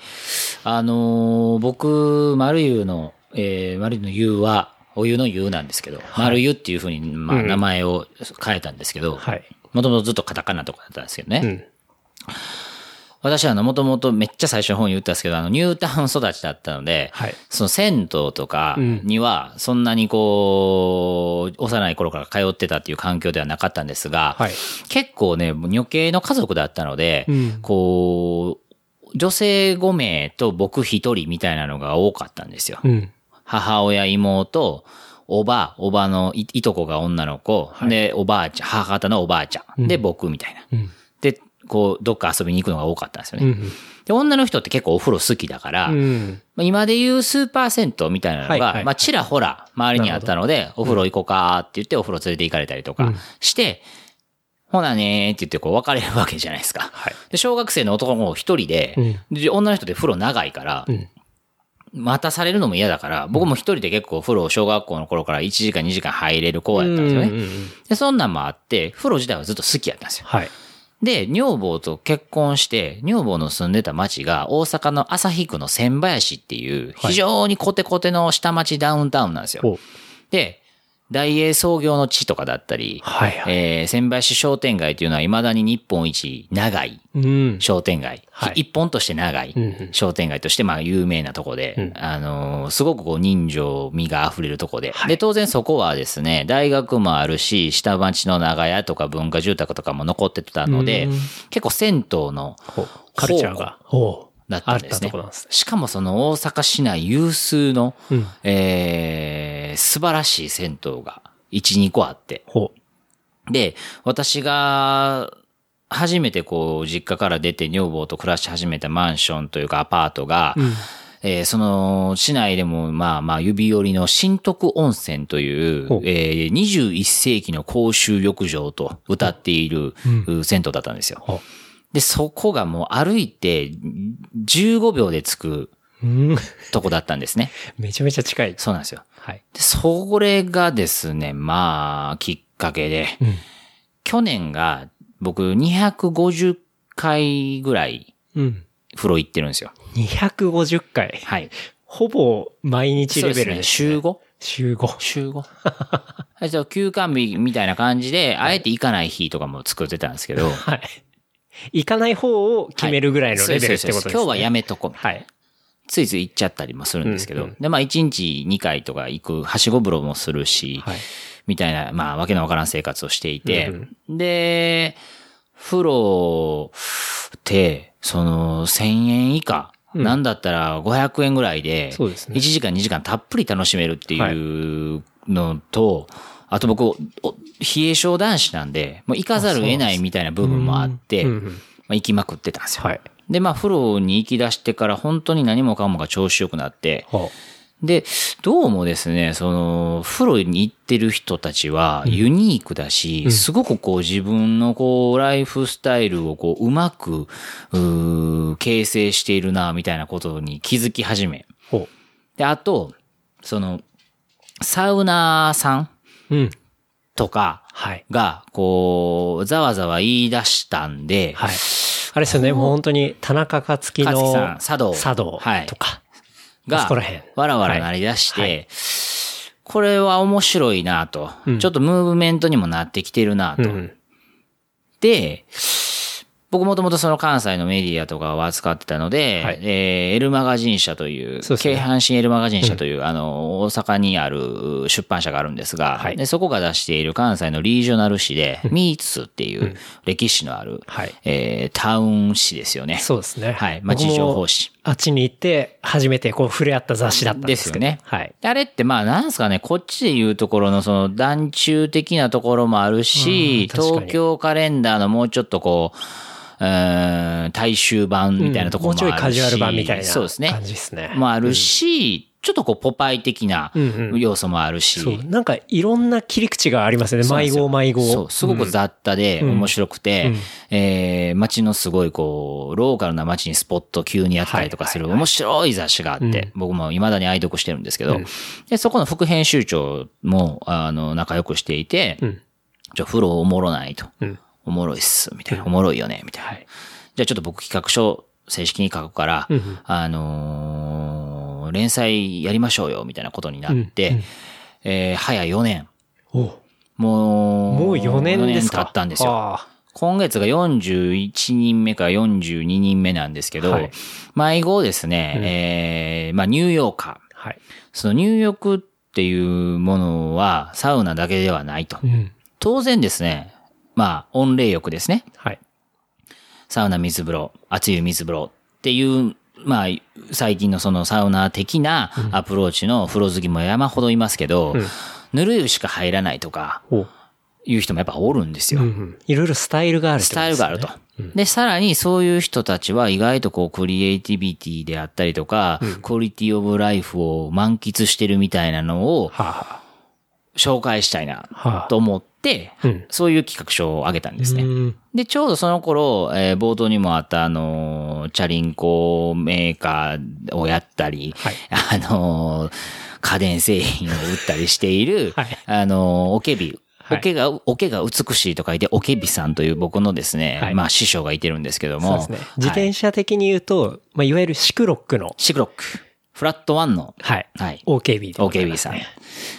あのー僕、丸湯の、えー、丸湯の湯は、お湯の湯なんですけど、丸湯っていうふうに、まあ、うん名前を変えたんですけど、はい。もともとずっとカタカナとかだったんですけどね。うん。私はもともとめっちゃ最初の方に言ったんですけど、あの、ニュータウン育ちだったので、はい。その銭湯とかうんには、そんなにこう、幼い頃から通ってたっていう環境ではなかったんですが、はい。結構ね、女系の家族だったので、うんこう、女性5名と僕1人みたいなのが多かったんですよ。うん。母親、妹、おば、おばのいいとこが女の子、はいで、おばあちゃん、母方のおばあちゃん、で、僕みたいな。うん。で、こう、どっか遊びに行くのが多かったんですよね。うん。で、女の人って結構お風呂好きだから、うん。まあ今で言うスーパー銭湯みたいなのが、はいはいまあちらほら周りにあったので、お風呂行こうかって言ってお風呂連れて行かれたりとかうんして、ほなねーって言ってこう別れるわけじゃないですか。はい。で、小学生の男の子一人で、で女の人で風呂長いから、うん。待たされるのも嫌だから、僕も一人で結構風呂小学校の頃から1時間2時間入れる子やったんですよね。うんうんうんで、そんなんもあって、風呂自体はずっと好きやったんですよ。はい。で、女房と結婚して、女房の住んでた町が大阪の旭区の千林っていう、はい非常にコテコテの下町ダウンタウンなんですよ。おで、大英創業の地とかだったり、はいはい。えー、千林商店街というのは未だに日本一長いうん。商店街、はい。一本として長いうんうん。商店街としてまあ有名なとこで、うん。あのーすごくこう人情味が溢れるとこで、はい。で、当然そこはですね、大学もあるし、下町の長屋とか文化住宅とかも残ってたのでうん、結構銭湯のほう。カルチャーが。おうだったんですねすね。しかもその大阪市内有数の、うんえー素晴らしい銭湯が1、2個あって、ほで、私が、初めてこう、実家から出て女房と暮らし始めたマンションというかアパートが、う。うん。えーその、市内でも、まあまあ、指折りの新徳温泉というえー21世紀の公衆浴場と歌っている、う銭湯だったんですよ。ほで、そこがもう歩いて15秒で着くう。うん。とこだったんですね。めちゃめちゃ近い。そうなんですよ。はい。で、それがですね、まあ、きっかけで、うん。去年が僕250回ぐらいうん。風呂行ってるんですよ。250回。はい。ほぼ毎日レベルですね。です、週 5? 週5。週 5? はい、じゃあ休館日みたいな感じで、あえて行かない日とかも作ってたんですけど。はい。行かない方を決めるぐらいのレベルってことですね。今日はやめとこう。はい。ついつい行っちゃったりもするんですけど。うんうんで、まあ1日2回とか行く、はしご風呂もするし、はい。みたいな、まあわけのわからん生活をしていて、うんで、風呂って、その1000円以下、うんなんだったら500円ぐらいで、そうですね1時間2時間たっぷり楽しめるっていうのと、あと僕、お冷え性男子なんで、もう行かざるを得ないみたいな部分もあって、うんうんまあ、行きまくってたんですよ。はい。で、まあ、風呂に行き出してから本当に何もかもが調子良くなって、ほで、どうもですね、その、風呂に行ってる人たちはユニークだし、すごくこう自分のこう、ライフスタイルをこう、うまく、うー形成しているな、みたいなことに気づき始め。で、あと、その、サウナーさんう。うん。とかはい。が、こう、ざわざわ言い出したんで、はい。あれですよね、もう本当に田中克樹の茶道茶道はいとか。がわらわらなり出して、はいこれは面白いなと、うんちょっとムーブメントにもなってきてるなと。うん。で、僕もともとその関西のメディアとかを扱ってたので、はい。えー、L マガジン社という、そうですね。京阪神 L マガジン社という、あの、大阪にある出版社があるんですが、はい。でそこが出している関西のリージョナル誌で、ミーツっていう歴史のある、はい。えータウン誌ですよね。そうですね。はい。街情報誌僕もあっちに行って、初めてこう触れ合った雑誌だったんですよね。はい。あれってまあなんすかね、こっちで言うところのその団中的なところもあるし、東京カレンダーのもうちょっとこう、うーん大衆版みたいなところもあるし、もうちょいカジュアル版みたいなそうですねすね。もあるし、ちょっとこうポパイ的なうんうん要素もあるし、そう。なんかいろんな切り口がありますよね。迷子迷子。そう、すごく雑多で面白くて、うんえー街のすごいこう、ローカルな街にスポット急にやったりとかするはいはい面白い雑誌があって、うん僕も未だに愛読してるんですけど、うんで、そこの副編集長も、あの、仲良くしていて、うん。じゃあ風呂おもろないと。うん。おもろいっす、みたいな。おもろいよね、みたいな。はい。じゃあちょっと僕企画書正式に書くから、うんうんあのー連載やりましょうよ、みたいなことになって、うんうんえー早4年。おもう、もう4年ですか？経ったんですよ。あ今月が41人目から42人目なんですけど、はい迷子ですね、えーまあニューヨーカー。あはい。その入浴っていうものはサウナだけではないとう。ん。当然ですね、まあ温冷浴ですね。はい。サウナ水風呂、熱い水風呂っていう、まあ最近のそのサウナ的なアプローチの風呂好きも山ほどいますけど、うんぬる湯しか入らないとかおいう人もやっぱおるんですよ。うんうん。いろいろスタイルがあるってスことですねタイルがあると。で、さらにそういう人たちは意外とこうクリエイティビティであったりとか、クオリティオブライフを満喫してるみたいなのをはあは紹介したいなはあ。と思って、うん。そういう企画書をあげたんですね。うん。で、ちょうどその頃、えー冒頭にもあった、あのーチャリンコメーカーをやったり、はい。あのー家電製品を売ったりしている、はい。あのーおけび。はい。おけが、おけが美しいと書いて、おけびさんという僕のですね、はい。まあ師匠がいてるんですけども、そうですね。自はい転車的に言うと、まあ、いわゆるシクロックの、シクロック、フラットワンの、はい。はい、OKB でござい OKB さん。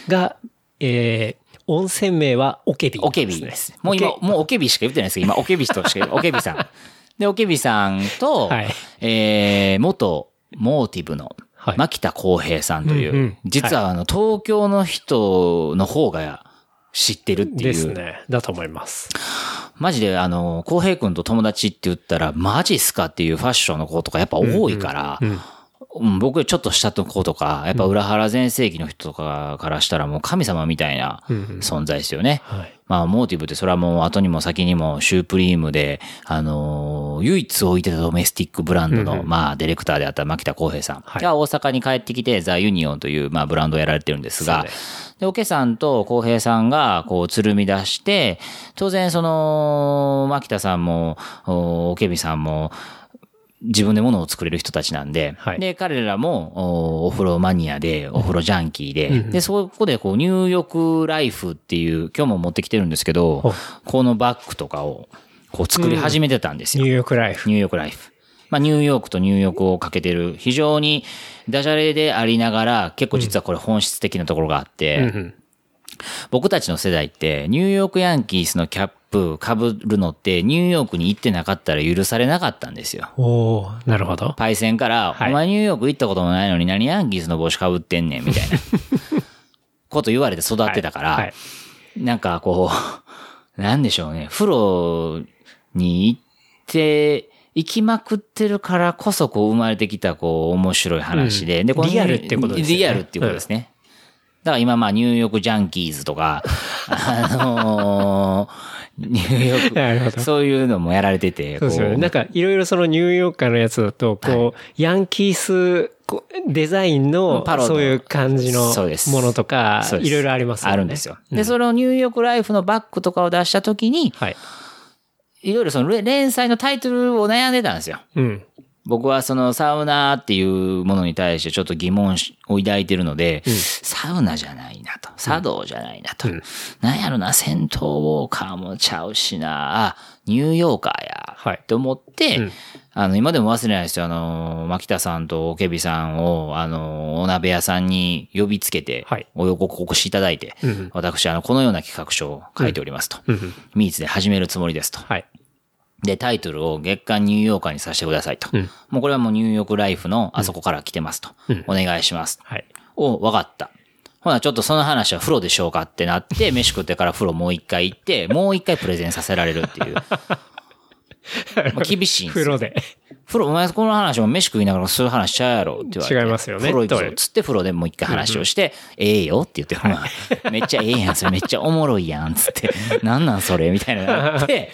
が、えー、温泉名はオケビ、おけびです。もう今、もうおけびしか言ってないですけど、今、おけびとしか、おけびさん。で、おけびさんと、はいえー、元、モーティブの、はい牧田康平さんという、うんうん実はあの、東京の人の方が知ってるっていう。ですね。だと思います。マジであの、康平くんと友達って言ったら、マジっすかっていうファッションの子とかやっぱ多いから、うん。うん僕よりちょっと下の子とか、やっぱ裏原全盛期の人とかからしたらもう神様みたいな存在ですよね。はい。まあ、モーティブってそれはもう後にも先にもシュープリームで、あのー唯一置いてたドメスティックブランドの、まあ、ディレクターであった牧田康平さんはい。が大阪に帰ってきて、ザ・ユニオンという、まあ、ブランドをやられてるんですがで、で、おけさんと康平さんが、こう、つるみ出して、当然、その、牧田さんも、おおけびさんも、自分で物を作れる人たちなんで、はいで、彼らもおお風呂マニアで、お風呂ジャンキーで、うんで、そこでこう入浴ライフっていう、今日も持ってきてるんですけどこのバッグとかをこう作り始めてたんですよ。ニューヨークライフ。ニューヨークライフ。まあ、ニューヨークとニューヨークをかけてる、非常にダジャレでありながら、結構実はこれ本質的なところがあって、うんうん。僕たちの世代って、ニューヨークヤンキースのキャップ被るのって、ニューヨークに行ってなかったら許されなかったんですよ。おー、なるほど。パイセンから、はい。お前ニューヨーク行ったこともないのに何ヤンキースの帽子被ってんねん、みたいな。こと言われて育ってたから、はいはい。なんかこう、なんでしょうね、風呂に行って、行きまくってるからこそこう生まれてきたこう面白い話で、うん。で、このリアルってことですよね。リアルっていうことですね。だから今まあニューヨークジャンキーズとか、あのーニューヨーク、そういうのもやられてて、そうですよね。なんか、いろいろそのニューヨーカーのやつだと、こう、ヤンキースデザインのそういう感じのものとかいろいろありますよね。あるんですよ。で、そのニューヨークライフのバッグとかを出したときに、はい。いろいろその連連載のタイトルを悩んでたんですよ。うん。僕はそのサウナっていうものに対してちょっと疑問を抱いてるので、サウナじゃないなと、茶道じゃないなと、なんやろな、戦闘ウォーカーもちゃうしな、あニューヨーカーや、はい。と思って、うん。あの、今でも忘れないですよ。あの、牧田さんとオケビさんを、あの、お鍋屋さんに呼びつけて、はい。お横お越しいただいて、うん私、あの、このような企画書を書いておりますと。うんうん。ミーツで始めるつもりですと。はい。で、タイトルを月刊ニューヨーカーにさせてくださいと。うんもうこれはもうニューヨークライフのあそこから来てますと。うんお願いします。はい。お、わかった。ほな、ちょっとその話は風呂でしょうかってなって、飯食ってから風呂もう一回行って、もう一回プレゼンさせられるっていう。まあ厳しいんですよ。風呂で。風呂、お前この話も飯食いながらそういう話しちゃうやろって言われて。違いますよね風呂行く。ぞつって風呂でもう一回話をして、ええよって言って、まあ、めっちゃええやん、それめっちゃおもろいやん、つって、なんなんそれみたいななって、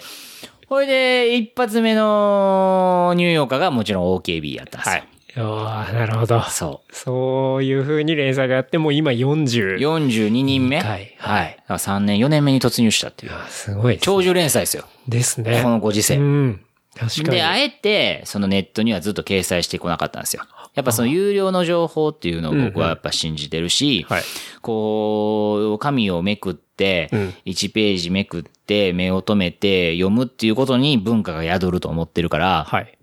ほいで、一発目のニューヨーカーがもちろん OKB やったんですよ。はい。おーなるほど。そそういう風に連載があって、もう今う。40。42人目？はいはい。だから3年、4年目に突入したっていう。あすごいです。長寿連載ですよ。ですね。このご時世。うん。確かに。で、あえて、そのネットにはずっと掲載してこなかったんですよ。やっぱその有料の情報っていうのを僕はやっぱ信じてるし、はい。こう、紙をめくってうん、1ページめくって、目を留めて読むっていうことに文化が宿ると思ってるから、はい。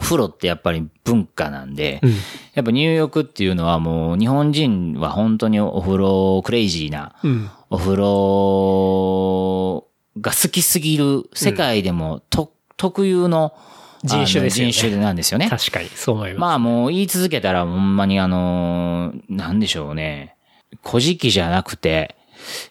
風呂ってやっぱり文化なんで、うん。やっぱ入浴っていうのはもう日本人は本当にお風呂クレイジーな、うん。お風呂が好きすぎる世界でもと、特有の人種ですよね人種なんですよね。確かに、そう思います。まあもう言い続けたらほんまにあのーなんでしょうね。古事記じゃなくて、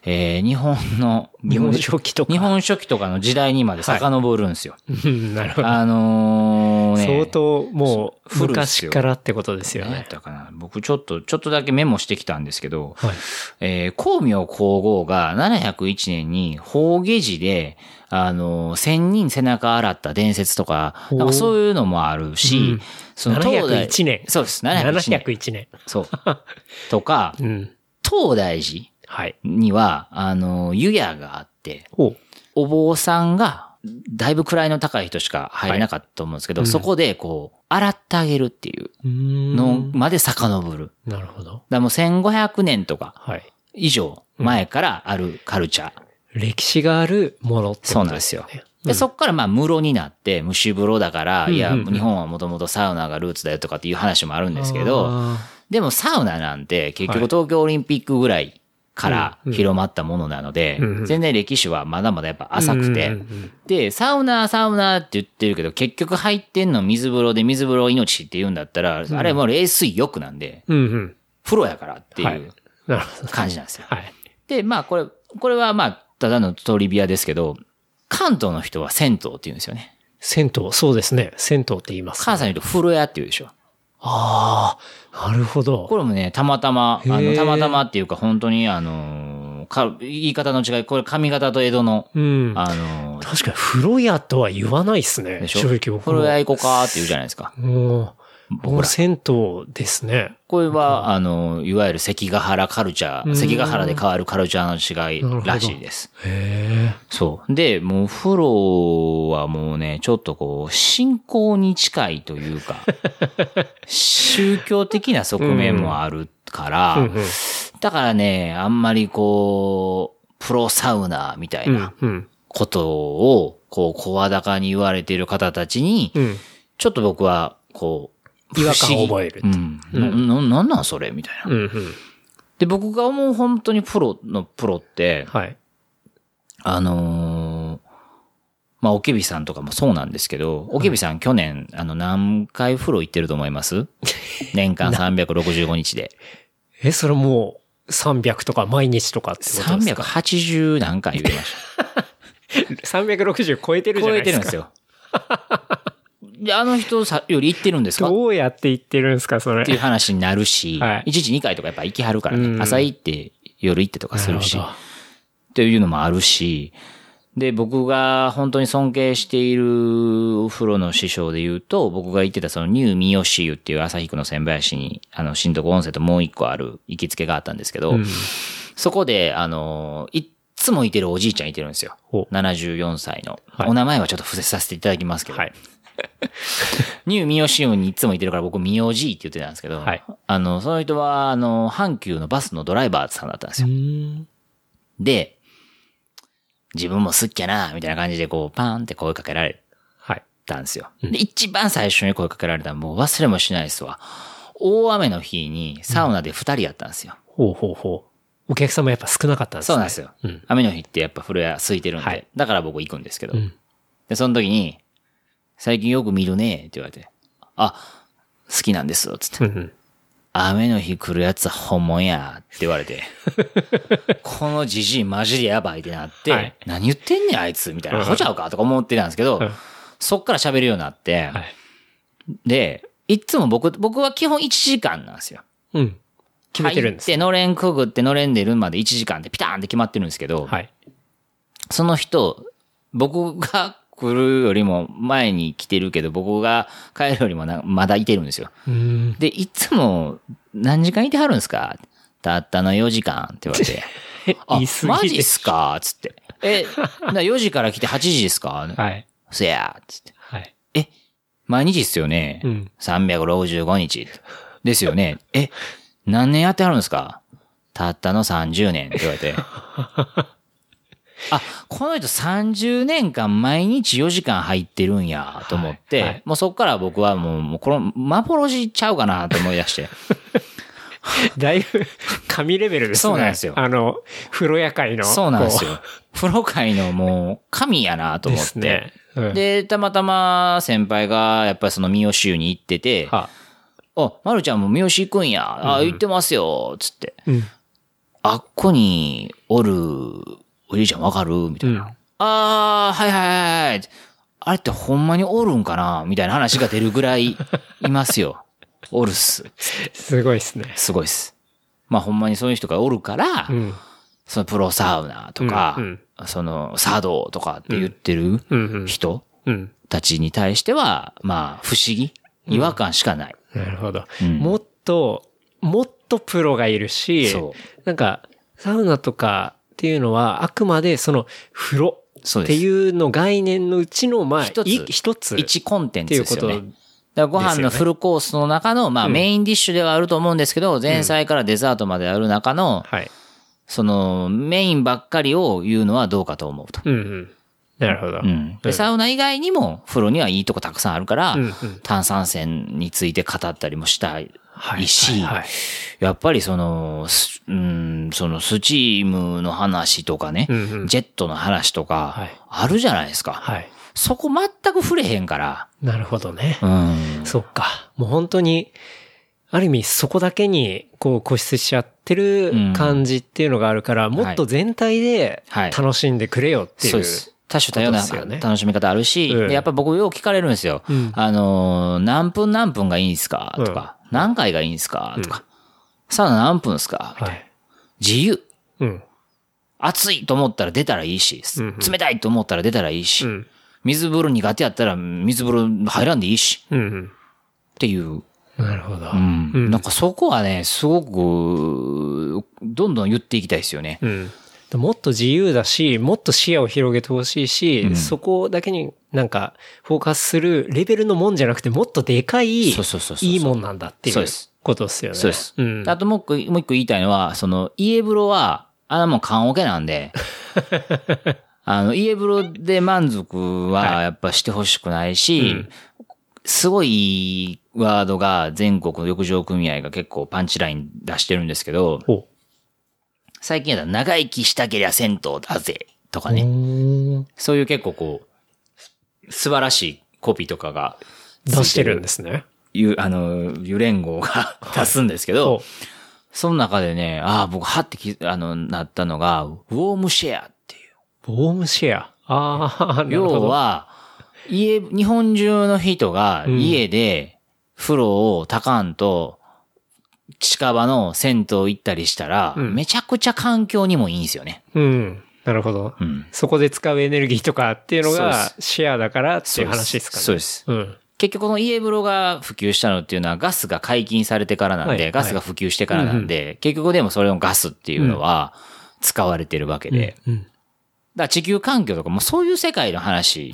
えー日本の、日本書紀とか。日本書紀とかの時代にまで遡るんですよ。うん、なるほど。あのーね。相当もう昔からってことですよ何やっね。たかな。僕ちょっと、ちょっとだけメモしてきたんですけど、はい。えー、光明皇后が701年に法下寺で、あのー、千人背中洗った伝説とか、なんかそういうのもあるし、うんその東大701年。そうです、701年。701年。そう。とか、うん。東大寺はい。には、あの、湯屋があって。お坊さんが、だいぶ位の高い人しか入れなかったと思うんですけど、はいうんそこでこう、洗ってあげるっていうののまで遡る。なるほど。らもう1500年とかはい。以上前からあるカルチャー。歴史があるものってことそうなんですよね。で、そっからまあ、室になって、蒸し風呂だから、いや、うんうんうん日本はもともとサウナがルーツだよとかっていう話もあるんですけど、あでもサウナなんて結はい局東京オリンピックぐらいから広まったものなので全然歴史はまだまだやっぱー浅くてで、サウナ、サウナって言ってるけど、結局入ってんの水風呂で水風呂命って言うんだったら、あれもう冷水浴なんで。風呂やからってはいいう。感じなんですよ。はい。で、まあこれ、これはまあ、ただのトリビアですけど、関東の人は銭湯って言うんですよね。銭湯、そうですね。銭湯って言います。関西の人風呂屋って言うでしょ。ああ、なるほど。これもね、たまたま、あの、たまたまっていうか本当にあのーか、言い方の違い、これ上方と江戸の、うん。あのー確かに風呂屋とは言わないですね。でしょ？正直僕も。風呂屋行こうかって言うじゃないですか。もう、僕銭湯ですね。これは、あの、いわゆる関ヶ原カルチャうんー、関ヶ原で変わるカルチャーの違いらしいです。へえ。そう。で、もう風呂はもうね、ちょっとこう、信仰に近いというか、宗教的な側面もあるから、うんうんだからね、あんまりこう、プロサウナーみたいなうん。ことを、こう、声高に言われている方たちに、うん。ちょっと僕は、こう、違和感を覚えるうん。うんな、ななんなんそれ？みたいな。うん。うん。で、僕が思う本当にプロのプロって、はい。あのーまあ、おけびさんとかもそうなんですけど、おけびさん去年、あの、何回風呂行ってると思います？年間365日で。え、それもう300とか毎日とかってことですか？380何回言ってました。360超えてるじゃ超ないですか。えてるんですよ。で、あの人さより行ってるんですか？っどうやって言ってるんですか、それ。ていう話になるし、はい1日2回とかやっぱ行きはるからね、うん朝行って夜行ってとかするし、っていうのもあるし、で、僕が本当に尊敬しているお風呂の師匠で言うと、僕が行ってたそのニュー三好湯っていう旭区の千林に、あの、新徳温泉ともう一個ある行きつけがあったんですけど、どうんそこで、あの、いっつもいてるおじいちゃんいてるんですよ。ほう74歳の。はいお名前はちょっと伏せさせていただきますけど、はい。ニュー三好湯にいつもいてるから僕、三好じいって言ってたんですけど、はいあの、その人は、あの、阪急のバスのドライバーさんだったんですよ。ん。で、自分も好きやな、みたいな感じでこう、パーンって声かけられはい。たんですよ。で、一番最初に声かけられたのもう忘れもしないですわ。大雨の日にサウナで二人やったんですよ。ほうほうほう。お客様やっぱ少なかったんですね。そうなんですよ。うん。雨の日ってやっぱ風呂屋空いてるんで、はいだから僕行くんですけど。うんで、その時に、最近よく見るねって言われて、あ、好きなんです、つって。雨の日来るやつは本物やって言われて、このじじいマジでやばいってなって、はい何言ってんねんあいつみたいな、うんアホちゃうかとか思ってたんですけど、うんそっから喋るようになって、はい。で、いつも僕、僕は基本1時間なんですよ。うん。決めてるんです入って、のれんくぐってのれん出るまで1時間でピターンって決まってるんですけど、はい。その人、僕が来るよりも前に来てるけど、僕が帰るよりもなまだいてるんですよ。うん。で、いつも、何時間いてはるんですか？たったの4時間って言われて。あマジっですか？つって。え、な4時から来て8時ですか？はい。せやつって。はい。え、毎日っすよね？うん365日。ですよね？え、何年やってはるんですか？たったの30年って言われて。あ、この人30年間毎日4時間入ってるんやと思って、はいはいもうそっから僕はもう、もうこの幻ちゃうかなと思い出して。だいぶ神レベルですね。そうなんですよあの、風呂屋会の。そうなんですよこ。風呂界のもう神やなとう。思って。ですね。うん。で、たまたま先輩がやっぱりその三好湯に行ってて、はあ、まるちゃんも三好行くんや。あ、行ってますよ。つって。うん。あっこにおるおじいちゃんわかる？みたいな。うんあー、はいはいはいはい。あれってほんまにおるんかな？みたいな話が出るぐらいいますよ。おるっす。すごいですね。すごいっす。まあほんまにそういう人がおるから、うん。そのプロサウナとか、うんうんその茶道とかって言ってるうんうん。人うん。たちに対しては、まあ不思議違和感しかない。なるほど。うんもっと、もっとプロがいるし、そなんか、サウナとかっていうのは、あくまでその風呂。っていうの概念のうちの、まあ、一つい一つ。一コンテンツですよね。っていうことだご飯のフルコースの中の、まあうんメインディッシュではあると思うんですけど、前菜からデザートまである中の、はい。そのメインばっかりを言うのはどうかと思うと。うんうん。なるほど。うん。で、サウナ以外にも風呂にはいいとこたくさんあるからうんうん、炭酸泉について語ったりもしたいはいやっぱりその、すうん、そのスチームの話とかねうんうん、ジェットの話とかはい、あるじゃないですか。はい。そこ全く触れへんから。なるほどね。うん。そっか。もう本当に、ある意味そこだけにこう固執しちゃってる感じっていうのがあるから、もっと全体ではい楽しんでくれよっていう。そうです。多種多様な楽しみ方あるし、うんでやっぱ僕よく聞かれるんですよ。うんあのー、何分何分がいいんですか？とか、何回がいいんですか？とか、サウナ何分ですか？みたいなはい。自由。うん。暑いと思ったら出たらいいし、冷たいと思ったら出たらいいし、うん。水風呂苦手やったら水風呂入らんでいいし、うんうん。っていう。なるほど。うんうんなんかそこはね、すごく、どんどん言っていきたいですよね。うん。もっと自由だし、もっと視野を広げてほしいし、うん。そこだけになんかフォーカスするレベルのもんじゃなくて、もっとでかい、そうそうそういいもんなんだっていうことですよね。そうです。うん。あともう一個、もう一個言いたいのは、その、家風呂は、あのもう缶オケなんで、あの、家風呂で満足はやっぱしてほしくないし、うん。すごいワードが全国の浴場組合が結構パンチライン出してるんですけど、ほ最近やったら長生きしたけりゃ銭湯だぜとかう。ね、ね。そういう結構こう、素晴らしいコピーとかが出してるんですね。いう、あの、湯連合が 出すんですけど、その中でね、ああ、僕、はってき、あの、なったのが、ウォームシェアっていう。ウォームシェア。ああ、なるほど。要は、家、日本中の人がうん家で風呂をたかんと、近場の銭湯行ったりしたら、うんめちゃくちゃ環境にもいいんですよね。うん。なるほど。うん。そこで使うエネルギーとかっていうのそうがでシェアだからっていう話ですかね。そうです。うん。結局この家風呂が普及したのっていうのはガスが解禁されてからなんで、はいガスが普及してからなんで、結局でもそれのガスっていうのは使われてるわけで、うん。だから地球環境とかもそういう世界の話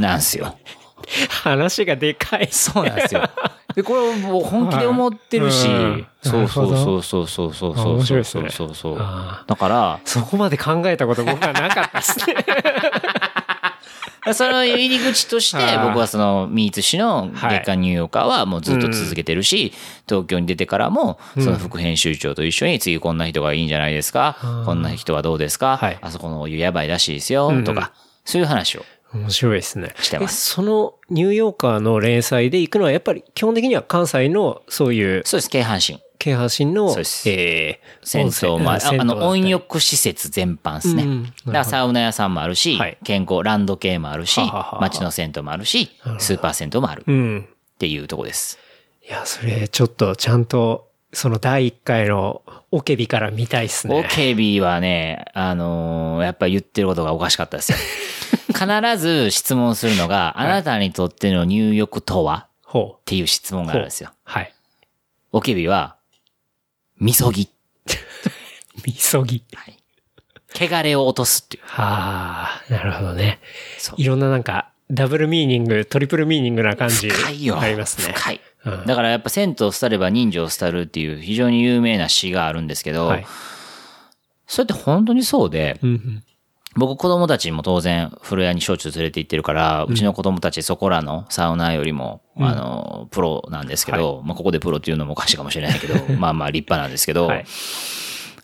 なんですよ。話がでかい。そうなんですよ。で、これもう本気で思ってるし、うん。そうそうそうそうそうそうあそう。面白いそうですねそうそう。あだから、そこまで考えたこと僕はなかったですね。その入り口として僕はそのミーツ氏の月刊ニューヨーカーはもうずっと続けてるし、東京に出てからもその副編集長と一緒に次こんな人がいいんじゃないですか、うんこんな人はどうですか、はい。あそこのお湯やばいらしいですよ、うん。とか、そういう話を。面白いですね。してますえそのニューヨーカーの連載で行くのはやっぱり基本的には関西のそういうそうです、京阪神。京阪神のえー銭湯もああの、温浴浴施設全般ですね。うんだからサウナ屋さんもあるし、はい健康、ランド系もあるし街の銭湯もあるし、スーパー銭湯もあるっうん。ていうとこです。いや、それちょっとちゃんとその第一回のオケビから見たいっすね。OKB はね、あのーやっぱり言ってることがおかしかったですよ。必ず質問するのが、あなたにとっての入浴とは？ほっていう質問う。があるんですよ。はい。OKB は、みそぎ。みそぎ。はい。汚れを落とすっていう。はあ、なるほどね。いろんななんか、ダブルミーニング、トリプルミーニングな感じ。深いよ。ありますね。深い。うん。だからやっぱ銭湯を廃れば人情を廃るっていう非常に有名な詩があるんですけど、はい。それって本当にそうで、うんうん。僕子供たちも当然風呂屋にしょっちゅう連れて行ってるから、うちの子供たちそこらのサウナよりも、あの、プロなんですけど、まあここでプロっていうのもおかしいかもしれないけど、まあまあ立派なんですけど、はい。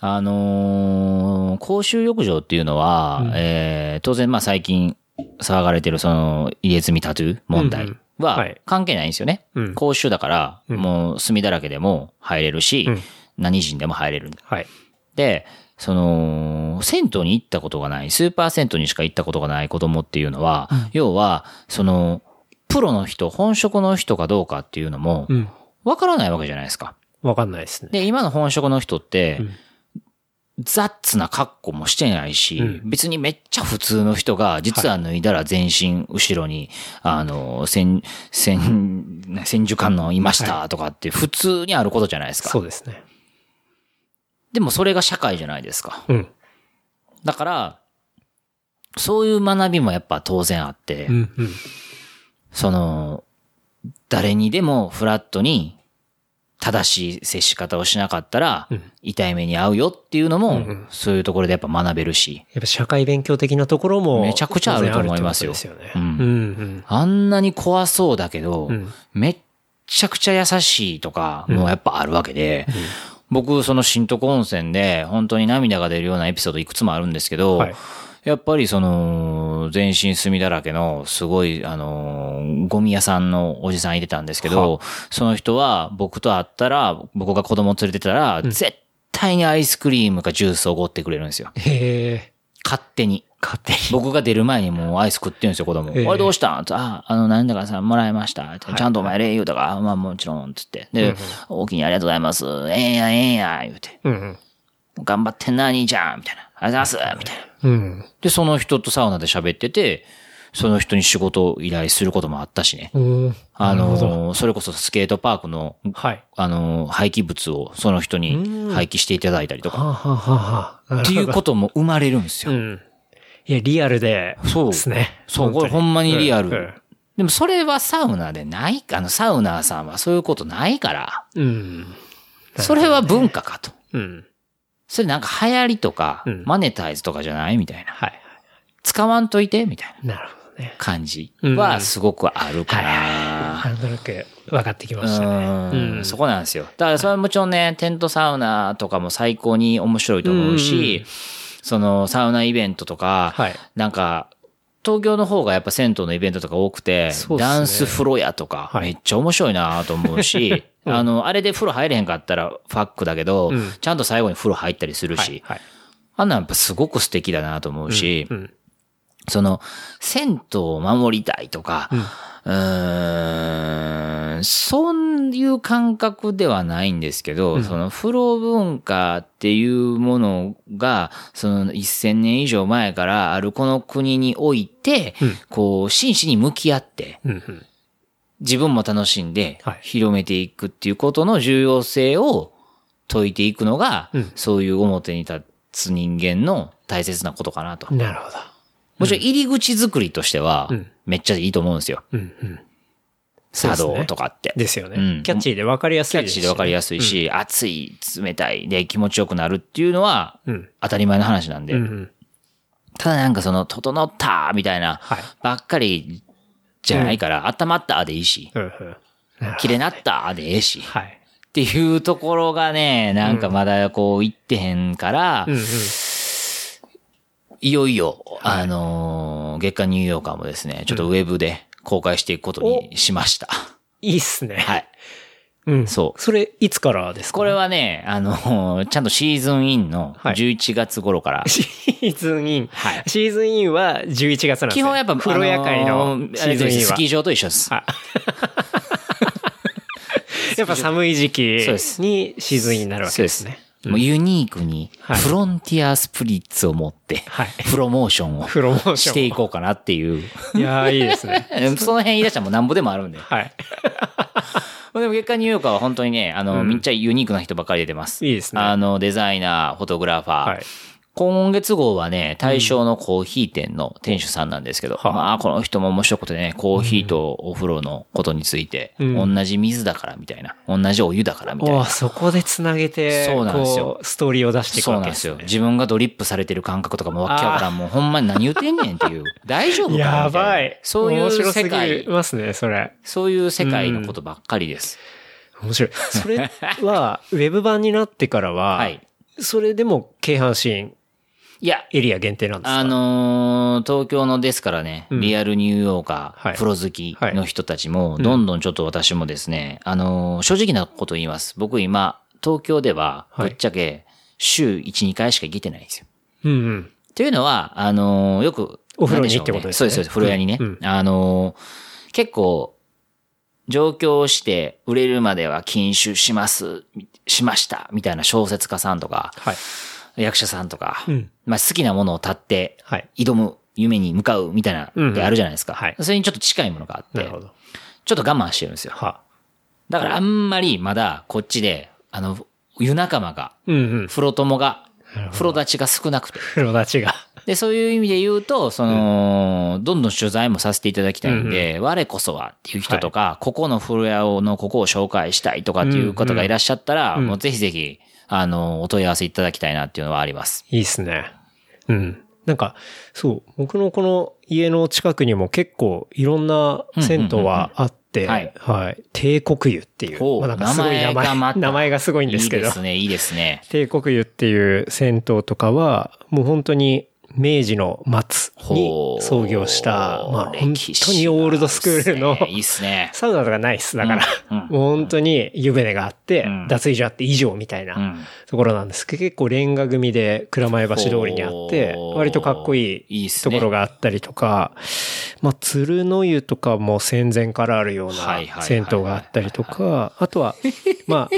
あのー公衆浴場っていうのは、えー当然まあ最近騒がれてるその入れ墨タトゥー問題。うんうんははい関係ないんですよね。うん公衆だから、もう墨だらけでも入れるし、うん何人でも入れる。はい。で、その、銭湯に行ったことがない、スーパー銭湯にしか行ったことがない子供っていうのは、要は、その、プロの人、本職の人かどうかっていうのもう、ん。わからないわけじゃないですか。わかんないですね。で、今の本職の人ってうん、ザッツな格好もしてないし、うん別にめっちゃ普通の人が、実は脱いだら全身後ろに、あの、千、千、千手観音いましたとかって普通にあることじゃないですか。そうですね。でもそれが社会じゃないですか。うん。だから、そういう学びもやっぱ当然あって、うん。うん。その、誰にでもフラットに正しい接し方をしなかったら、うん。痛い目に遭うよっていうのも、そういうところでやっぱ学べるし、やっぱ社会勉強的なところも。めちゃくちゃあると思いますよ。あん。なに怖そうだけど、うん。めっちゃくちゃ優しいとか、もうやっぱあるわけで、僕、その新徳温泉で、本当に涙が出るようなエピソードいくつもあるんですけど、はいやっぱりその、全身炭だらけの、すごい、あの、ゴミ屋さんのおじさんいてたんですけど、その人は僕と会ったら、僕が子供連れてたら、絶対にアイスクリームかジュースをおごってくれるんですよ。へえ。勝手に。勝手に。僕が出る前にもうアイス食ってるんですよ、子供。ええあれどうしたんつってあ、あの、なんだかさ、もらいました。ちゃんとお前礼言うたから、まあもちろん、つって。で、大きにありがとうございます。ええやん、ええやん、言うて。うんうん。頑張ってんな、兄ちゃん、みたいな。ありがとうございます、みたいな。うん。で、その人とサウナで喋ってて、その人に仕事を依頼することもあったしね。うん。あの、それこそスケートパークの、はい。あの、廃棄物をその人に廃棄していただいたりとか、っていうことも生まれるんですよ。うん。いや、リアルで。そうですね。そう、これほんまにリアル。うんでもそれはサウナでない、あの、サウナーさんはそういうことないから、うん。それは文化かと。うん。それなんか流行りとか、うんマネタイズとかじゃないみたいな。はい。使わんといてみたいななるほどね。感じうんはすごくあるかはいら。なんとなく分かってきましたね。うんそこなんですよ。だからそれはもちろんね、テントサウナとかも最高に面白いと思うし、そのサウナイベントとか、はいなんか、東京の方がやっぱ銭湯のイベントとか多くて、ね。ダンスフロアとか、はい。めっちゃ面白いなと思うし、あの、あれで風呂入れへんかったらファックだけど、うん。ちゃんと最後に風呂入ったりするし、はい。あんなんやっぱすごく素敵だなと思うし、うん。その、銭湯を守りたいとか、うーん、そういう感覚ではないんですけど、その風呂文化っていうものが、その1000年以上前からあるこの国において、こう、真摯に向き合って、うん。うん。自分も楽しんではい、広めていくっていうことの重要性を説いていくのが、うんそういう表に立つ人間の大切なことかなと。なるほど。もちろん入り口作りとしてはうん、めっちゃいいと思うんですよ。うん。うん。茶道とかって。ですよね。うんキャッチーで分かりやすキャッチでわかりやすいし、熱い、冷たいで気持ちよくなるっていうのはうん。当たり前の話なんで。うん。うん。ただなんかその、整ったみたいなはい、ばっかりじゃないから、温まったでいいし。綺麗なったでええし、っはい。ていうところがね、なんかまだこう言ってへんからうん。う、ん。いよいよ、あのー月間ニューヨーカーもですね、ちょっとウェブで公開していくことにしました。いいっすね。はい。うん。そうそれ、いつからですか？これはね、あの、ちゃんとシーズンインのはい11月頃から、シーズンイン。はいシーズンインは11月なんですね基本やっぱ、風呂屋会あのシーズンインは。スキー場と一緒です。あ やっぱ寒い時期にシーズンインになるわけですね。もうユニークに、はいフロンティアスプリッツを持って、はいプロモーションをしていこうかなっていう。いやー、いいですね。その辺言い出したらもうなんぼでもあるんで。はい。でも月間ニューヨーカーは本当にね、あの、うんめっちゃユニークな人ばっかり出てます。いいですね。あの、デザイナー、フォトグラファー。はい。今月号はね、対象のコーヒー店の店主さんなんですけど、はあまあ、この人も面白くてね、コーヒーとお風呂のことについて、うん同じ水だからみたいな、同じお湯だからみたいな。そこでつなげて、そうなんですよストーリーを出していくそうなんですよ。わけですね。自分がドリップされてる感覚とかもわけわからん。もうほんまに何言ってんねんっていう。大丈夫かやばい。そういう世界、ますね、それ。そういう世界のことばっかりです。面白い。それは、ウェブ版になってからは、はい。それでも、京阪神いや、エリア限定なんですか？あのー東京のですからね、うんリアルニューヨーカー、はいプロ好きの人たちも、どんどんちょっと私もですね、あのー正直なこと言います。僕今、東京では、はいぶっちゃけ、週1、2回しか行けてないんですよ。うんうん。というのは、あのーよく、お風呂にってことですねそうです、そうです、風呂屋にね。うんあのー結構、上京して売れるまでは禁酒します、しました、みたいな小説家さんとか、はい。役者さんとか、うんまあ好きなものを立って、はい。挑む、夢に向かうみたいなうんってあるじゃないですか。はいそれにちょっと近いものがあって。ちょっと我慢してるんですよ。は。だからあんまりまだこっちで、あの、湯仲間が、うんうん。風呂友が風呂立ちが少なくて。風呂立ちが。で、そういう意味で言うと、その、どんどん取材もさせていただきたいんで、我こそはっていう人とか、ここの風呂屋をのここを紹介したいとかっていう方がいらっしゃったら、うんうんもうぜひぜひ、あの、お問い合わせいただきたいなっていうのはあります。いいっすね。うん。なんか、そう、僕のこの家の近くにも結構いろんな銭湯はあって、はいはい。帝国湯っていう、まあなんかすごい名前、名前がすごいんですけどいいで、すね、いいですね。帝国湯っていう銭湯とかは、もう本当に明治の末に創業した、まあ本当にオールドスクールのがいいっすね。サウナとかないっす。だから、もう本当に湯船があって、うん。脱衣所あって以上みたいうん。なところなんです。けど、結構レンガ組で蔵前橋通りにあって割とかっこいいところがあったりとか、まあ、鶴の湯とかも戦前からあるようない。銭湯があったりとか、あとは、まあ、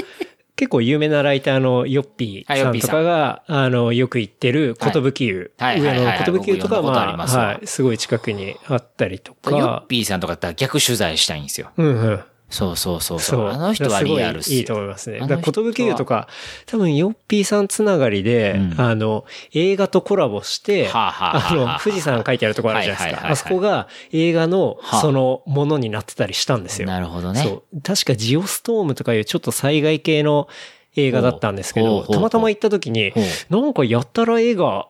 結構有名なライターのヨッピーさんとかが、あの、よく行ってる、ことぶき湯。はい上のことぶき湯とか、まあ、はい、すごい近くにあったりとヨッか、ピーさんとかだったら逆取材したいんですよ。うんうん。そうそうそうそ。そうう。あの人はリアルっすいいいと思いますね。だから、ことぶき湯とか、多分、ヨッピーさんつながりで、うんあの、映画とコラボして、はあはあはああはあの、富士山書いてあるところあるじゃないですか。あそこが映画のはあそのものになってたりしたんですよ。なるほどね。そう。確かジオストームとかいうちょっと災害系の映画だったんですけど、たまたま行った時になんかやったら絵が、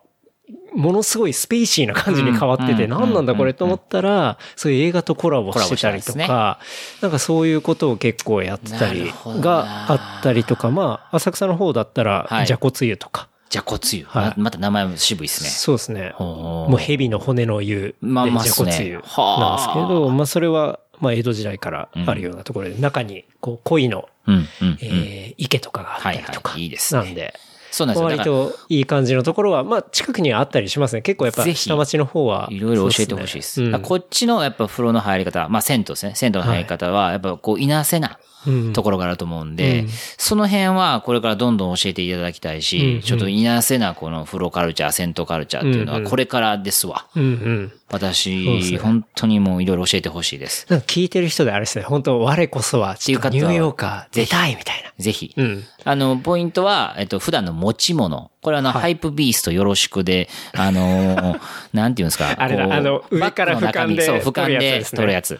ものすごいスペーシーな感じに変わってて、うん何なんだこれうんと思ったら、そういう映画とコラボしてたりとか、なんかそういうことを結構やってたりがあったりとか、まあ、浅草の方だったらは、いじゃこつゆとか。じゃこつゆ。はいままた名前も渋いっすね。そうですね。ももう蛇の骨の湯で、まあまあっじゃこつゆなんですけはど、まあそれは、まあ江戸時代からあるようなところで、中に、こう、鯉の。えー池とかがあったりとか。いいですねなんで、そうなんですよ。割といい感じのところは、まあ近くにはあったりしますね。結構やっぱ下町の方は。いろいろ教えてほしいです。そうねだからこっちのやっぱ風呂の入り方、まあ銭湯ですね。銭湯の入り方は、やっぱこう、いなせなうんところがあると思うんで、うんその辺はこれからどんどん教えていただきたいし、うんうんちょっといなせなこの風呂カルチャー、銭湯カルチャーっていうのはこれからですわ。うんうん。私、ね本当にもういろいろ教えてほしいです。聞いてる人であれですね、本当我こそは、っていう方はューヨーカー出たいみたいな。ぜひ。うん。あの、ポイントは、えっと、普段の持ち物。これはあの、ハイプビーストよろしくで、あのー なんていうんですか。あれだあの上から俯瞰でそう、俯瞰で撮るやつ。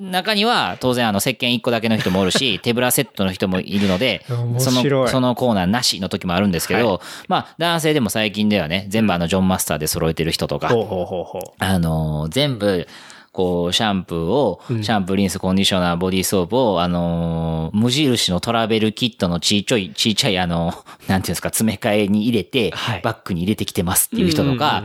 中には、当然あの、石鹸1個だけの人もおるし、手ぶらセットの人もいるので、面その、そのコーナーなしの時もあるんですけど、まあ、男性でも最近ではね、全部あの、ジョンマスターで揃えてる人とか、ほうほうほうほう。あのー全部、こう、シャンプーを、シャンプー、リンス、コンディショナー、ボディーソープを、あのー無印のトラベルキットのちいちょい、ちいちゃい、あの、なんていうんですか、詰め替えに入れて、はい。バッグに入れてきてますっていう人とか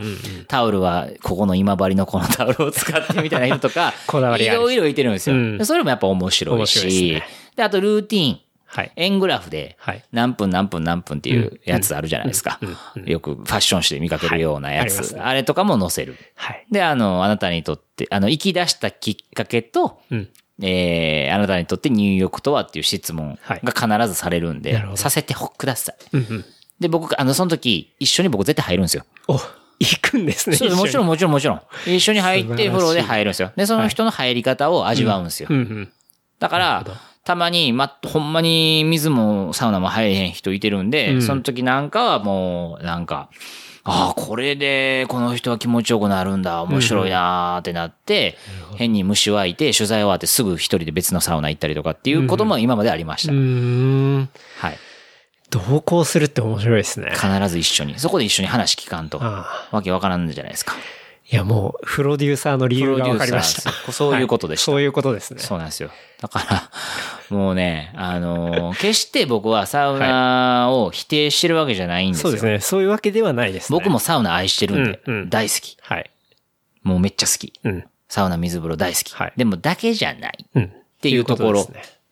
タオルは、ここの今治のこのタオルを使ってみたいな人とか こだわりいろいろいてるんですよ。うん。でそれもやっぱ面白いし、であとルーティーン。はい。円グラフではい、何分何分何分っていうやつあるじゃないですか。よくファッション誌で見かけるようなやつ。はいあねあれとかも載せる。はい。で、あの、あなたにとって、あの、生き出したきっかけと、うん。えー、あなたにとって入浴とはっていう質問はいが必ずされるんで、なるほどさせてください。うんうん。で、僕、あの、その時、一緒に僕絶対入るんですよ。お、行くんですね。そうもちろん、ん。もちろん、もちろん。一緒に入って、風呂で入るんですよ。で、その人の入り方を味わうんですよ。だから、たまに、ま、ほんまに水もサウナも入れへん人いてるんで、うんその時なんかはもう、なんか、ああ、これでこの人は気持ちよくなるんだ、面白いなーってなって、変に虫湧いて、取材終わってすぐ一人で別のサウナ行ったりとかっていうことも今までありました。うーん。はい。同行するって面白いですね。必ず一緒に。そこで一緒に話聞かんと、わけわからんじゃないですか。いや、もう、プロデューサーの理由が分かりました。そういうことでしたはいそういうことですね。そうなんですよ。だから、もうね、あのー決して僕はサウナを否定してるわけじゃないんですよ。そうですね。そういうわけではないですね。僕もサウナ愛してるんで、うんうん大好き。はい。もうめっちゃ好き。うん。サウナ水風呂大好き。はいでもだけじゃないうん。っっていうところ。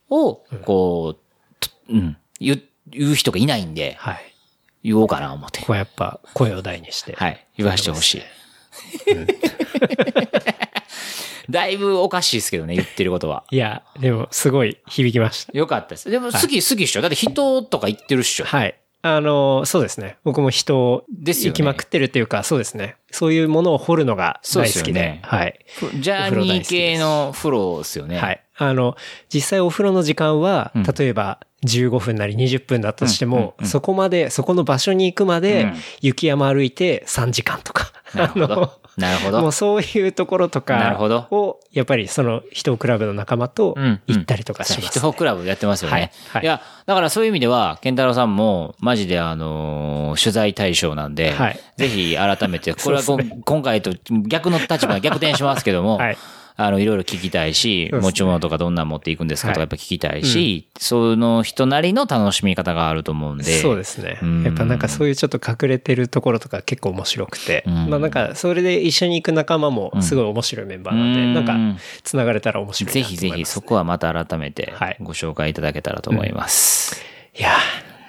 を、こう、とうん、言う、言う人がいないんで、はい。言おうかな思ってこ。こはやっぱ声を大にして。はい。言わしてほしい。だいぶおかしいですけどね、言ってることは。いや、でも、すごい響きました。よかったです。でも好き、好きっしょ？だって人とか言ってるっしょ。はい。あの、そうですね。僕も人をですよね行きまくってるっていうか、そうですね。そういうものを掘るのがそうですよ大好きで。ねはい。ジャーニー系の風呂ですよね。はい。あの、実際お風呂の時間は、うん例えば15分なり20分だとしても、うんうんうんそこまで、そこの場所に行くまでうん、雪山歩いて3時間とか。なるほど。なるほど。もうそういうところとかなるほど。を、やっぱりその人クラブの仲間とうん行ったりとかします、ヒットフォークラブやってますよね。はいいはい。や、だからそういう意味では、健太郎さんも、マジであのー取材対象なんで、はい。ぜひ改めて、これはこ そうです今回と逆の立場、逆転しますけども、はいあの、いろいろ聞きたいし、持ち物とかどんなん持っていくんですかとかはい。やっぱ聞きたいし、その人なりの楽しみ方があると思うんで。そうですね。うん。やっぱなんかそういうちょっと隠れてるところとか結構面白くて、うん。まあなんかそれで一緒に行く仲間もすごい面白いメンバーなんで、うん。なんか繋がれたら面白いぜ。ひぜひそこはまた改めてはい。ご紹介いただけたらと思います。いや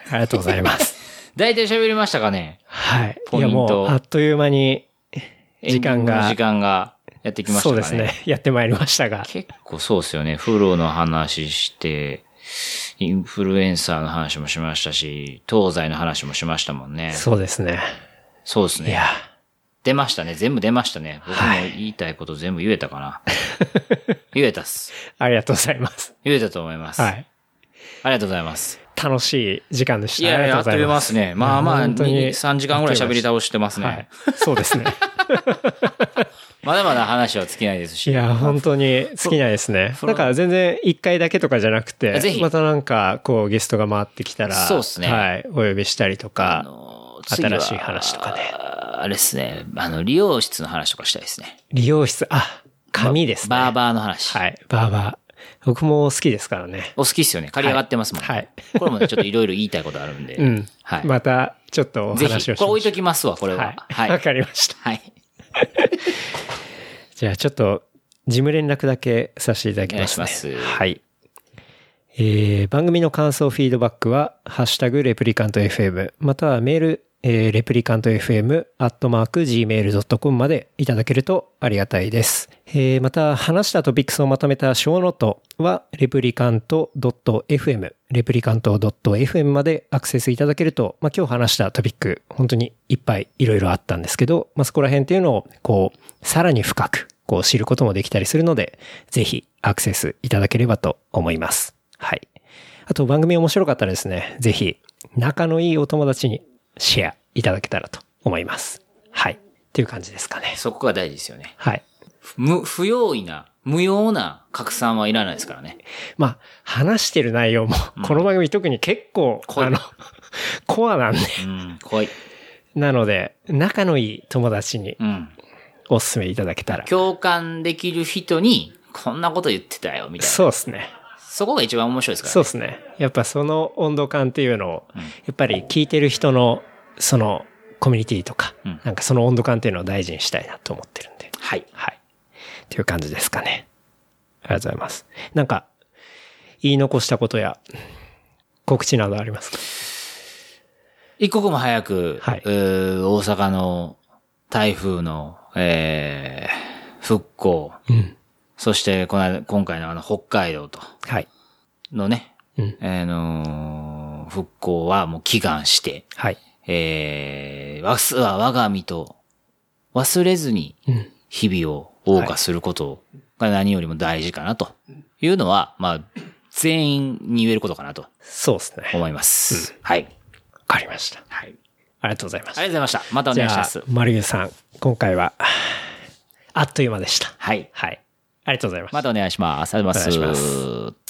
ーありがとうございます。大体喋りましたかね？はい。ポイント。いやもうあっという間に時間が。時、間がやってきましたかね。そうですね。やってまいりましたが。結構そうですよね。フローの話して、インフルエンサーの話もしましたし、東西の話もしましたもんね。そうですね。そうですね。いや出ましたね。全部出ましたね。僕も言いたいこと全部言えたかな。言えたっす。ありがとうございます。言えたと思います。はい。ありがとうございます。楽しい時間でした。いやいや、ありがとうございま。やってますすね。まあまあ、本当に3時間ぐらい喋り倒してますね。はい。そうですね。まだまだ話は尽きないですし。いや、本当に尽きないですね。だから全然一回だけとかじゃなくて、ぜひまたなんか、こうゲストが回ってきたら、そうっすねはい。お呼びしたりとあか、の次は新しい話とかね。あれですね。あの、理容室の話とかしたいですね。理容室、あ、髪ですね。バーバーの話。はい。バーバー。僕も好きですからね。お好きっすよね。刈り上がってますもんね。はいこれもね、ちょっといろいろ言いたいことあるんで。うん。はい。また、ちょっとおぜひ、話をしましょう。これ置いときますわ、これは。はい。はい。わかりました。はい。じゃあちょっと、事務連絡だけさせていただきますね。ますはい。えー、番組の感想、フィードバックは、ハッシュタグレプリカント FM、またはメール、えー、レプリカント FM、アットマーク、gmail.com までいただけるとありがたいです。えー、また、話したトピックスをまとめた show note は、レプリカント .fm、レプリカント .fm までアクセスいただけると、まあ、今日話したトピック、本当にいっぱいいろいろあったんですけど、まあ、そこら辺っていうのを、こう、さらに深く、こう知ることもできたりするので、ぜひアクセスいただければと思います。はい。あと番組面白かったらですね、ぜひ仲のいいお友達にシェアいただけたらと思います。はい。っていう感じですかね。そこが大事ですよね。はい。無、不用意な、無用な拡散はいらないですからね。まあ、話してる内容も、この番組特に結構、あの、コアなんで。うん、怖い。なので、仲のいい友達にうん。お勧めいただけたら。共感できる人に、こんなこと言ってたよ、みたいな。そうですね。そこが一番面白いですから、そうですね。やっぱその温度感っていうのを、やっぱり聞いてる人の、そのコミュニティとか、うんなんかその温度感っていうのを大事にしたいなと思ってるんで。はい。はい。っていう感じですかね。ありがとうございます。なんか、言い残したことや、告知などありますか？一刻も早く、はい大阪の台風の、えー、復興、うん。そしてこの間今回のあの北海道と、はい。のね、うん。あのー復興はもう祈願して、はい。えー、わすは我が身と忘れずにうん。日々を謳歌することが何よりも大事かなというのは、まあ、全員に言えることかなとそうですね。わ思います。はい。かりました。はい。ありがとうございます。ありがとうございました。またお願いします。、マリュウさん、今回は、あっという間でした。はい。はい。ありがとうございます。またお願いします。ありがとうございます。